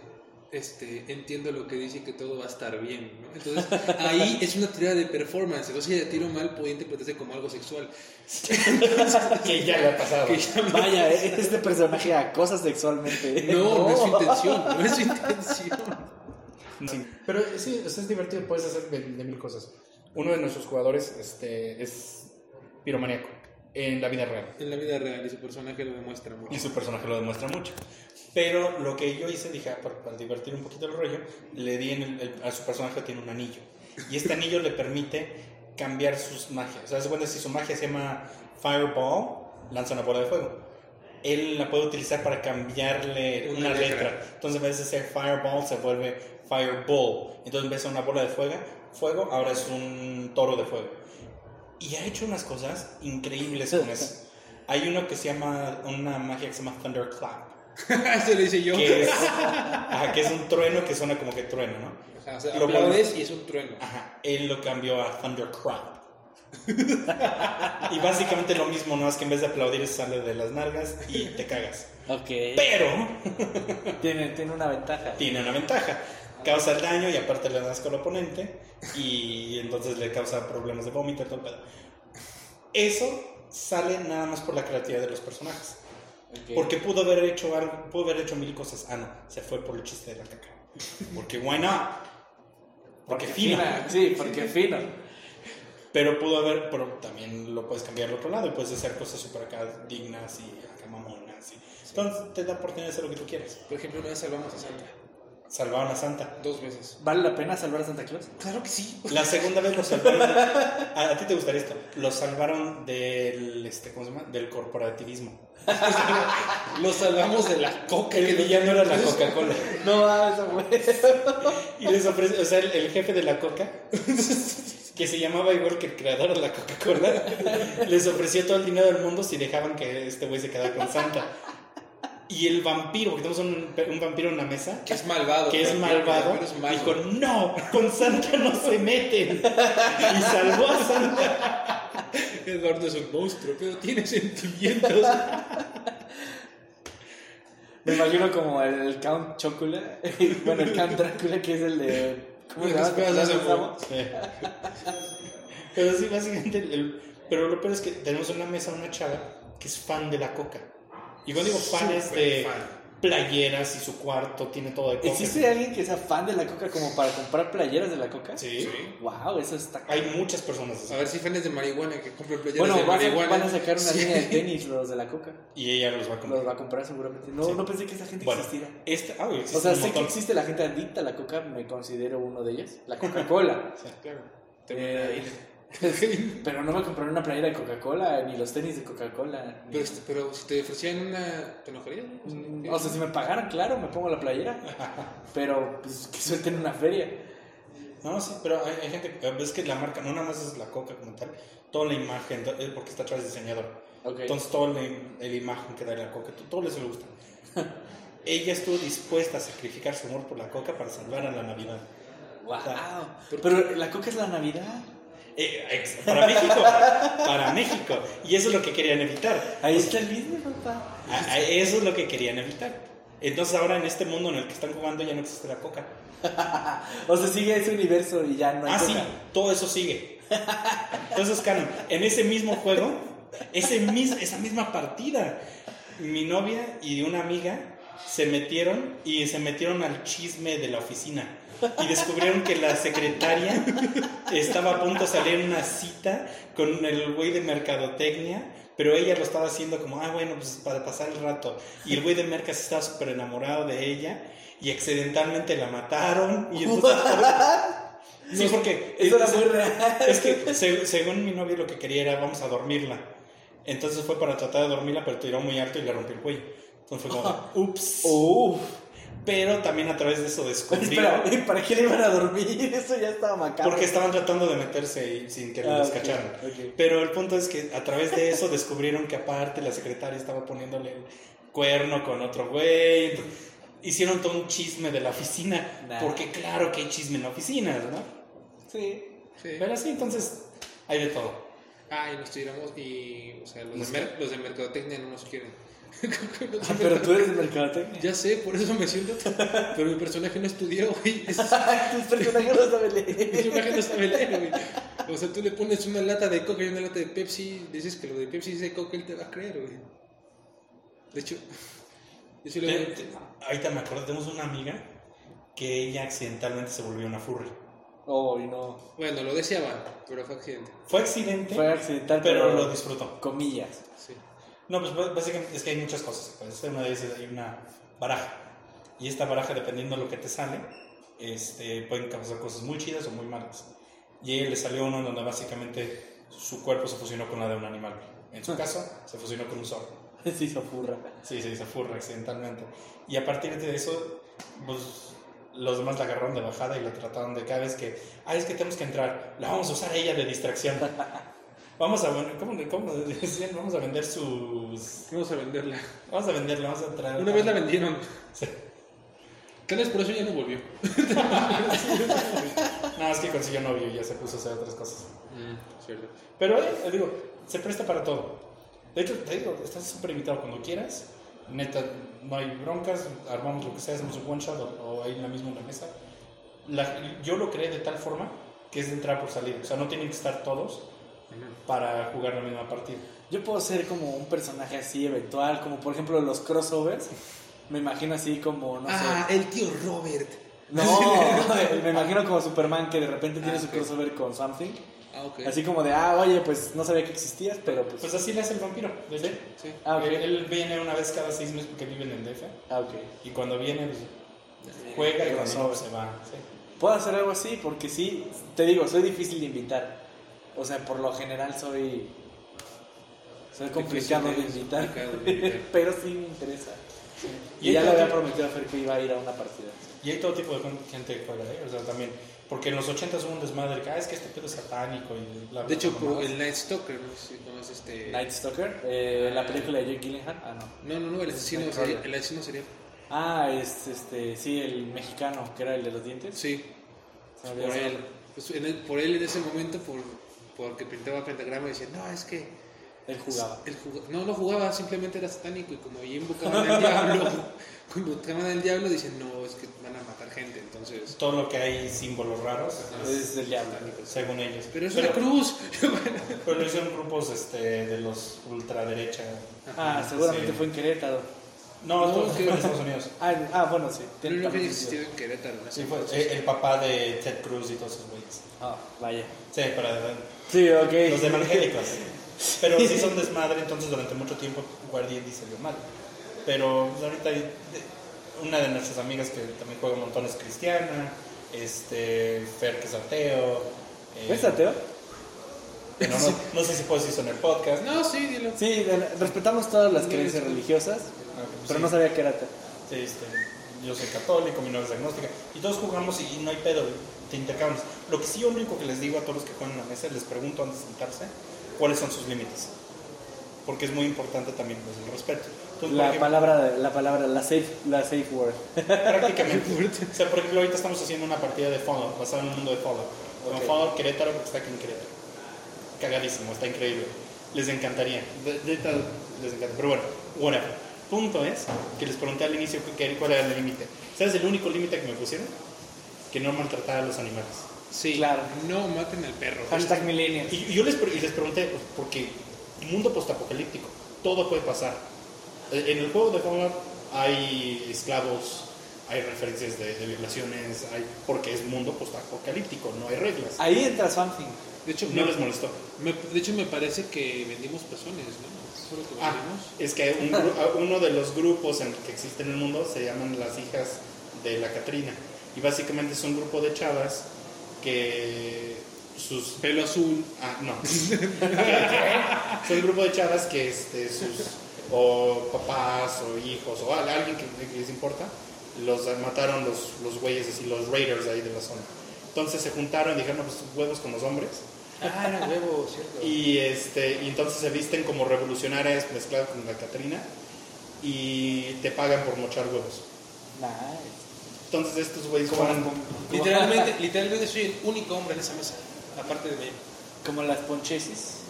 este, entiendo lo que dice que todo va a estar bien. ¿no? Entonces ahí (laughs) es una tirada de performance. Entonces si le tiro mal puede interpretarse como algo sexual. (laughs) que ya le ha pasado. Que ya me- Vaya, eh, este personaje acosa sexualmente. No, (laughs) no es su intención, no es su intención. Sí. Pero sí, o sea, es divertido, puedes hacer de, de mil cosas. Uno de nuestros jugadores este, es piromaníaco en la vida real. En la vida real y su personaje lo demuestra mucho. Y su personaje lo demuestra mucho. Pero lo que yo hice, dije, ah, para, para divertir un poquito el rollo, le di en el, el- a su personaje tiene un anillo. Y este anillo le permite cambiar sus magias. O sea, se cuenta si su magia se llama Fireball, lanza una bola de fuego. Él la puede utilizar para cambiarle Una una, letra. letra. Entonces, en vez de ser Fireball, se vuelve Fireball. Entonces, en vez de una bola de fuego, fuego ahora es un toro de fuego. Y ha hecho unas cosas increíbles con eso. (laughs) Hay uno que se llama, una magia que se llama Thunderclap. (laughs) Eso lo hice yo. Que es, ajá, que es un trueno que suena como que trueno, ¿no? Ajá, o sea, Lo aplaudes y es un trueno. Ajá, él lo cambió a Thundercrap. y básicamente lo mismo, no es que en vez de aplaudir sale de las nalgas y te cagas. Ok. Pero Tiene, tiene una ventaja. tiene una ventaja. Causa el daño y aparte le das con el oponente y entonces le causa problemas de vómito y todo el pedo. Eso sale nada más por la creatividad de los personajes. Ok. Porque pudo haber hecho algo, pudo haber hecho mil cosas. Ah, no, se fue por el chiste de la caca. Porque why not? Porque fino. fina, Sí, porque fino. Pero pudo haber, pero también lo puedes cambiar al otro lado y puedes hacer cosas súper acá dignas y acá mamonas. y- Entonces te da oportunidad de hacer lo que tú quieras. Por ejemplo, una vez salvamos a Santa. Salvaron a Santa. Dos veces. ¿Vale la pena salvar a Santa Claus? Claro que sí. La segunda vez lo salvaron. A, a ti te gustaría esto. Lo salvaron del, este, ¿cómo se llama? Del corporativismo. (laughs) Lo salvamos de la coca. El villano era la (laughs) Coca-Cola. No, ah, esa güey. Y les ofreció, o sea, el, el jefe de la Coca, que se llamaba igual que el creador de la Coca-Cola, les ofreció todo el dinero del mundo si dejaban que este güey se quedara con Santa. Y el vampiro, porque tenemos un, un vampiro en la mesa, Que es malvado. que es malvado, pero es malo. dijo, no, con Santa no se meten. Y salvó a Santa. Eduardo es un monstruo, pero tiene sentimientos. Me imagino como el, el Count Chocula. (laughs) bueno, el Count Drácula, que es el de. ¿Cómo se llama? Pero sí, básicamente, el- pero lo peor es que tenemos en la mesa una chava que es fan de la Coca. Y cuando digo fan es de fan. playeras y su cuarto tiene todo de Coca. ¿Existe alguien que sea fan de la coca como para comprar playeras de la coca? Sí. Wow, eso está. Hay muchas personas así. A ver si fans de marihuana que compren playeras Bueno, de van a, marihuana. van a sacar una Sí. línea de tenis los de la coca. Y ella los va a comprar. Los va a comprar seguramente. No, Sí. no pensé que esa gente Bueno, existiera. esta, ah, existe O sea, sé que existe la gente adicta a la coca, me considero uno de ellos. La Coca-Cola. (laughs) Sí. Claro. Eh, (laughs) pero no me compraré una playera de Coca-Cola, ni los tenis de Coca-Cola. Pero, este- pero si te ofrecían una. ¿Te enojarías? Mm, O sea, si me pagaran, claro, me pongo la playera. (laughs) Pero pues que suelten una feria. No, sí, pero hay, hay gente, ves que la marca no nada más es la Coca como tal, toda la imagen, porque está atrás diseñador. Ok. Entonces todo el, el imagen que da la coca, todo, les gusta. (laughs) Ella estuvo dispuesta a sacrificar su amor por la coca para salvar a la Navidad. Wow. ¿Por Pero la coca es la Navidad. Eh, para México, para México. Y eso es lo que querían evitar. Ahí está el business, papá. Eso es lo que querían evitar. Entonces ahora en este mundo en el que están jugando ya no existe la coca. (laughs) O sea, sigue ese universo y ya no hay Ah, sí, todo eso sigue. Entonces, canon, en ese mismo juego, ese mis- esa misma partida, mi novia y una amiga se metieron y se metieron al chisme de la oficina y descubrieron que la secretaria estaba a punto de salir en una cita con el güey de mercadotecnia, pero ella lo estaba haciendo como, ah, bueno, pues para pasar el rato. Y el güey de mercas estaba súper enamorado de ella y accidentalmente la mataron. Y entonces, sí, porque Eso era muy real. es que se- según mi novio lo que quería era vamos a dormirla. Entonces fue para tratar de dormirla, pero tiró muy alto y le rompió el cuello. Entonces fue como, (laughs) ups. Uf. Pero también a través de eso descubrió. Espera, ¿y ¿para qué le iban a dormir? (laughs) Eso ya estaba macabro. Porque estaban tratando de meterse sin que Ah, los ok, cacharan. ok. Pero el punto es que a través de eso descubrieron que aparte la secretaria estaba poniéndole el cuerno con otro güey. Hicieron todo un chisme de la oficina. Nah. Porque claro que hay chisme en la oficina, ¿no? Sí. Sí. Pero sí, entonces hay de todo. Ah, y nos tiramos y, o sea, los, de, mer- los de mercadotecnia no nos quieren. (laughs) Ah, pero tú eres de mercadotecnia. Ya sé, por eso me siento. Pero mi personaje no estudió, güey. (laughs) Ese Tus personajes no saben leer. (laughs) personaje no sabe leer, güey. O sea, tú le pones una lata de coca y una lata de Pepsi, dices que lo de Pepsi dice coca, él te va a creer, güey. De hecho, yo sí lo Te- te- ahorita me acuerdo, tenemos una amiga que ella accidentalmente se volvió una furry. Oh, y no. Bueno, lo deseaban, pero fue accidente. Fue accidente, Fue accidental, pero pero, lo disfrutó. comillas. Sí. No, pues b- básicamente es que hay muchas cosas. Pues, una de esas hay una baraja. Y esta baraja, dependiendo de lo que te sale, este, pueden causar cosas muy chidas o muy malas. Y a ella le salió uno donde básicamente su cuerpo se fusionó con la de un animal. En su caso, se fusionó con un zorro. (laughs) Se hizo furra. Sí, se hizo furra accidentalmente. Y a partir de eso, pues los demás la agarraron de bajada y la trataron de cada vez que, ay, es que tenemos que entrar, la vamos a usar a ella de distracción. (laughs) Vamos a, ven- ¿cómo, cómo decían? Vamos a vender sus... Vamos a venderla. Vamos a venderla, vamos a entrar. Una vez la vendieron. Sí. Tal vez por eso ya no volvió. (laughs) No, es que consiguió novio y ya se puso a hacer otras cosas. cierto. Pero, eh, digo, se presta para todo. De hecho, te digo, estás súper invitado cuando quieras. Neta, no hay broncas, armamos lo que sea, hacemos un one shot o, o ahí la misma en la mesa. La- yo lo creé de tal forma que es de entrar por salir. O sea, no tienen que estar todos para jugar la misma partida. Yo puedo ser como un personaje así eventual, como por ejemplo los crossovers. Me imagino así como, no Ah, sé. el tío Robert. No, (laughs) (laughs) me imagino como Superman que de repente tiene Ah, su crossover con Something. Ah, ok. Así como de, ah, oye, pues no sabía que existías, pero pues. Pues así le hace el vampiro. ¿desde? Sí. ah, ok. Él, él viene una vez cada seis meses porque vive en el DF. Ah, ok. Y cuando viene, pues, juega y cuando Crossover. se va. sí. Puedo hacer algo así porque sí, te digo, soy difícil de invitar. O sea, por lo general soy. Soy complicado de invitar. complicado de invitar. pero sí me interesa. Y Y ya le había prometido a Fer que iba a ir a una partida. Y hay todo tipo de gente que juega, ¿eh? O sea, también. Porque en los 80 hubo un desmadre que, ah, es que este pedo es satánico y bla, bla, De hecho, por el Night Stalker, no sé si conoces este. Night Stalker, eh, la película de Jake Gyllenhaal. Ah, no. No, no, no, el asesino, sería, el asesino sería. Ah, es este, sí, el mexicano, que era el de los dientes. Sí, por él. Pues en el- por él en ese momento, por, porque pintaba pentagrama y decía, no, es que. Él jugaba. Él jugaba- no, no jugaba, simplemente era satánico y como ahí invocaban al diablo, (laughs) invocaban al diablo, dicen, no, es que van a matar gente, entonces. Todo lo que hay símbolos raros, Es del diablo. según ellos. Pero es una cruz. (laughs) pero lo hicieron grupos este, de los ultraderecha. Ah, seguramente Sí. fue en Querétaro. No, No, que- fue en Estados Unidos. Ah, ah, bueno, sí. Pero no había existido en Querétaro. Sí, fue entonces. eh, el papá de Ted Cruz y todos esos güeyes. Ah, vaya. Sí, para Sí, ok. los evangélicos. (laughs) Pero sí son desmadre, entonces durante mucho tiempo Guardian salió mal. Pero pues, ahorita hay una de nuestras amigas que también juega un montón es cristiana, este, Fer que es ateo. eh, ¿Ves ateo? No, no, no sé si puedo decir eso en el podcast. No, sí, dilo. Sí, respetamos todas las creencias es- religiosas, Ah, pues, pero sí. no sabía que era ateo. Sí, este, yo soy católico, mi novia es agnóstica, y todos jugamos y no hay pedo, te intercambiamos. Lo que sí, lo único que les digo a todos los que juegan en la mesa, les pregunto antes de sentarse, ¿cuáles son sus límites? porque es muy importante también pues, el respeto. Entonces, La ejemplo, palabra, la palabra, la safe, la safe word. prácticamente. (laughs) o sea, por ejemplo, ahorita estamos haciendo una partida de Fallout, basada en un mundo de Fallout. Con Ok. Fallout Querétaro, porque está aquí en Querétaro. Cagadísimo, está increíble. Les encantaría. De- de tal, les encanta. Pero bueno, whatever. Punto es que les pregunté al inicio cuál era el límite. ¿Sabes el único límite que me pusieron? Que no maltratara a los animales. Sí, Claro. No maten al perro. Hashtag millennials. Y, y yo les, y les pregunté, pues, porque mundo postapocalíptico, todo puede pasar. Eh, En el juego de Fallout hay esclavos, hay referencias de, de violaciones, hay, porque es mundo postapocalíptico, no hay reglas. Ahí entra Something. De hecho, No me, les molestó. me- de hecho, me parece que vendimos personas, ¿no? ¿Eso fue lo que Ah, es que un uno de los grupos en el que existe en el mundo se llaman las hijas de la Catrina. Y básicamente es un grupo de chavas que sus Pelo azul. Ah, no. (laughs) (laughs) Son un grupo de chavas que este, sus o papás o hijos o al- alguien que, que les importa los mataron los, los güeyes así, los raiders de ahí de la zona. Entonces se juntaron y dijeron, "No, pues huevos con los hombres. Ah, era huevo, cierto. (laughs) Y, este, y entonces se visten como revolucionarias mezcladas con la Catrina y te pagan por mochar huevos. Nice. Entonces estos güeyes Como las, fueron... Literalmente, (laughs) literalmente soy el único hombre en esa mesa, aparte de mí. como las ponchesis.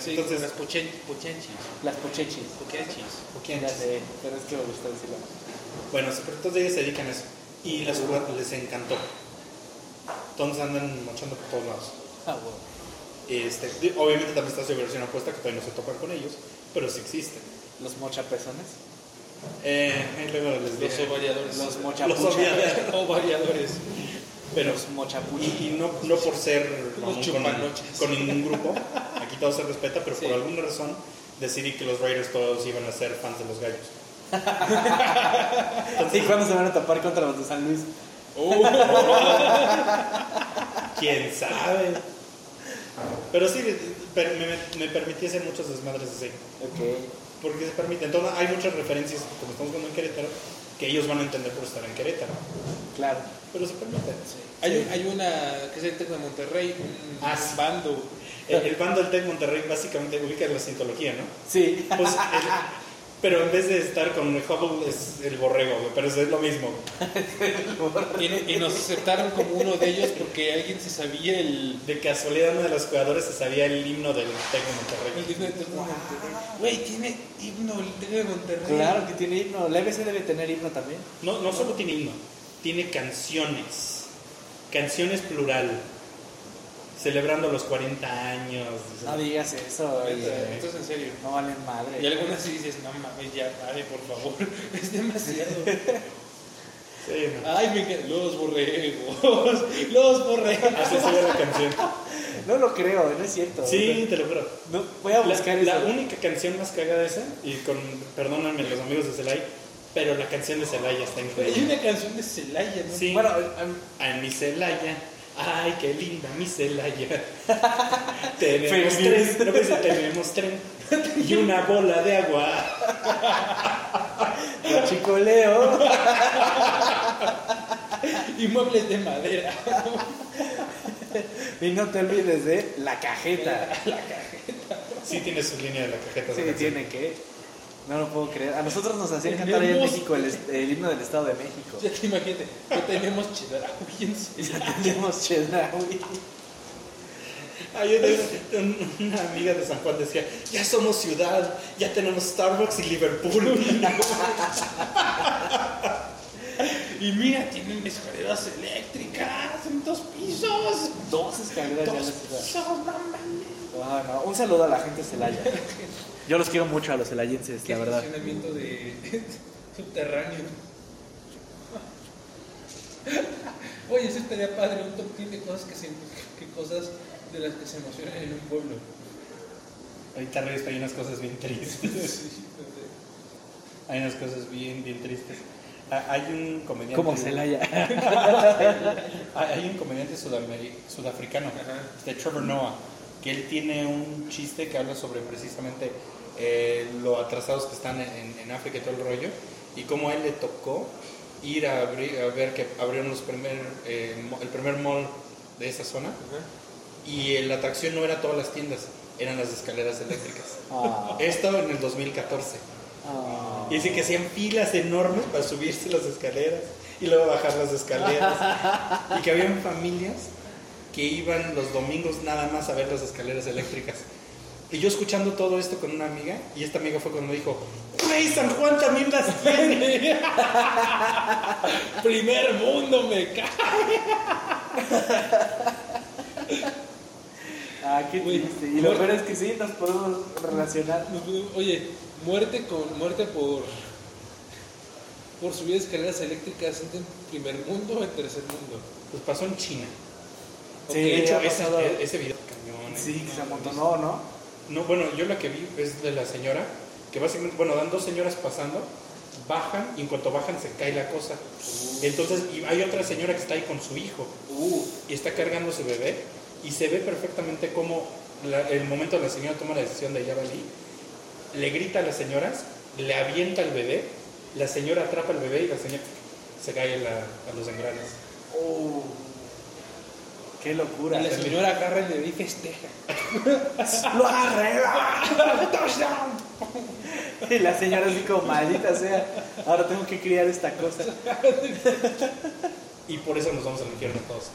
Sí, entonces, las pochen, pochenchis. Las pochechis. Pochechis. Ya sé, pero es que me gusta decirlo. Bueno, sí, pero entonces ellos se dedican a eso. Y les, les encantó. Entonces andan mochando por todos lados. Ah, bueno. Este, obviamente también está su versión apuesta que todavía no se topan con ellos, pero sí existe. Los mochapezones. Eh, luego les Los ovariadores. Los Los mochapuchas. ovariadores. (laughs) ovariadores. Pero, Los mochapuchas. y, y no, no por ser Los con, ningún grupo, aquí todo se respeta, pero Sí. por alguna razón decidí que los Raiders todos iban a ser fans de los gallos. (laughs) ¿Y cuándo se van a tapar contra los de San Luis? ¿Quién sabe? Pero sí, me, me permití hacer muchos desmadres así. Ok. Porque se permite. Entonces hay muchas referencias, como estamos jugando en Querétaro, que ellos van a entender por estar en Querétaro. Claro. Pero se permite. Hay, un- hay una que es el Tec de Monterrey, un Ah, sí. bando. (laughs) El, el bando del TEC Monterrey básicamente ubica la cientología, ¿no? Sí. Pues, el- (laughs) pero en vez de estar con el Hubble es el borrego, güey, pero es lo mismo. (laughs) Y, y nos aceptaron como uno de ellos porque alguien se sabía el. De casualidad uno de los jugadores se sabía el himno del TEC de el Monterrey. himno del Tec de Monterrey. Güey, tiene himno el Tec de Monterrey. Claro que tiene himno. La EBC debe tener himno también. No, no solo tiene himno, tiene canciones. Canciones plural. Celebrando los 40 años. No digas eso. Esto oye. esto es en serio. No valen madre. Y algunas sí dices, no mames, ya, pare, por favor. (laughs) Es demasiado. Sí, no. Ay, me encanta. Los borregos. Los borregos. Así se ve la canción. No lo creo, no es cierto. Sí, te lo juro. No, voy a buscar la, eso. la única canción más cagada esa, y con, perdónenme los amigos de Celay, pero la canción de Celaya está Hay increíble. una canción de Celaya, ¿no? Sí. Bueno, Ay, mi Celaya, ay, qué linda mi Celaya. (laughs) tenemos tren, no pensé, tenemos tren y una bola de agua. (laughs) chicoleo. (laughs) Y muebles de madera. y no te olvides de la cajeta. Sí tiene su línea de la cajeta. Sí, tiene que. No lo puedo creer. A nosotros nos hacían cantar allá en México el, himno del Estado de México. Ya te imagínate, ya tenemos chedraui. (laughs) Ya tenemos Chedraui. Un- una amiga de San Juan decía, ya somos ciudad, ya tenemos Starbucks y Liverpool. (laughs) Y mira, tienen escaleras eléctricas en dos pisos. Dos escaleras ya Dos pisos, no mames. No. Un saludo a la gente de Celaya. (laughs) Yo los quiero mucho a los celayenses, la verdad. estacionamiento de (laughs) subterráneo. Oye, eso estaría padre, un top 10 de cosas que, se, que cosas de las que se emocionan en un pueblo. Ahorita regreso, hay unas cosas bien tristes. (laughs) Hay unas cosas bien, bien tristes. Ah, Hay un comediante. Como Celaya. (laughs) Ah, Hay un comediante sudafricano, Ajá. de Trevor Noah, que él tiene un chiste que habla sobre precisamente eh, lo atrasados que están en, en África y todo el rollo, y cómo a él le tocó ir a, abrir- a ver que abrieron los primer, eh, el primer mall de esa zona, y eh, la atracción no era todas las tiendas, eran las escaleras eléctricas. (laughs) Ah, Esto en el 2014. ah. Y dice que hacían filas enormes para subirse las escaleras y luego bajar las escaleras. (laughs) y que habían familias que iban los domingos nada más a ver las escaleras eléctricas. Y yo escuchando todo esto con una amiga, y esta amiga fue cuando me dijo, güey, San Juan también las tiene. (laughs) Primer mundo me cae. Ah, qué triste. Y lo peor es que sí, nos podemos relacionar. Oye, muerte con muerte por por subir escaleras eléctricas en primer mundo o en tercer mundo. Pues pasó en China. Sí, de hecho, ese, video cañón, ¿eh? Sí, que se amontonó, ¿no? No, bueno, yo la que vi es de la señora, que básicamente, bueno, dan dos señoras pasando, bajan y en cuanto bajan se cae la cosa. Entonces, y hay otra señora que está ahí con su hijo. Uh, y está cargando su bebé y se ve perfectamente cómo la- el momento de la señora toma la decisión de ya valí, le grita a las señoras, le avienta al bebé, la señora atrapa al bebé y la señora se cae la- a los engranes. Qué Y locura. la señora agarra el bebé y festeja. (laughs) ¡Lo agarré! (laughs) Y la señora así como maldita sea. Ahora tengo que criar esta cosa. Y por eso nos vamos al infierno todos.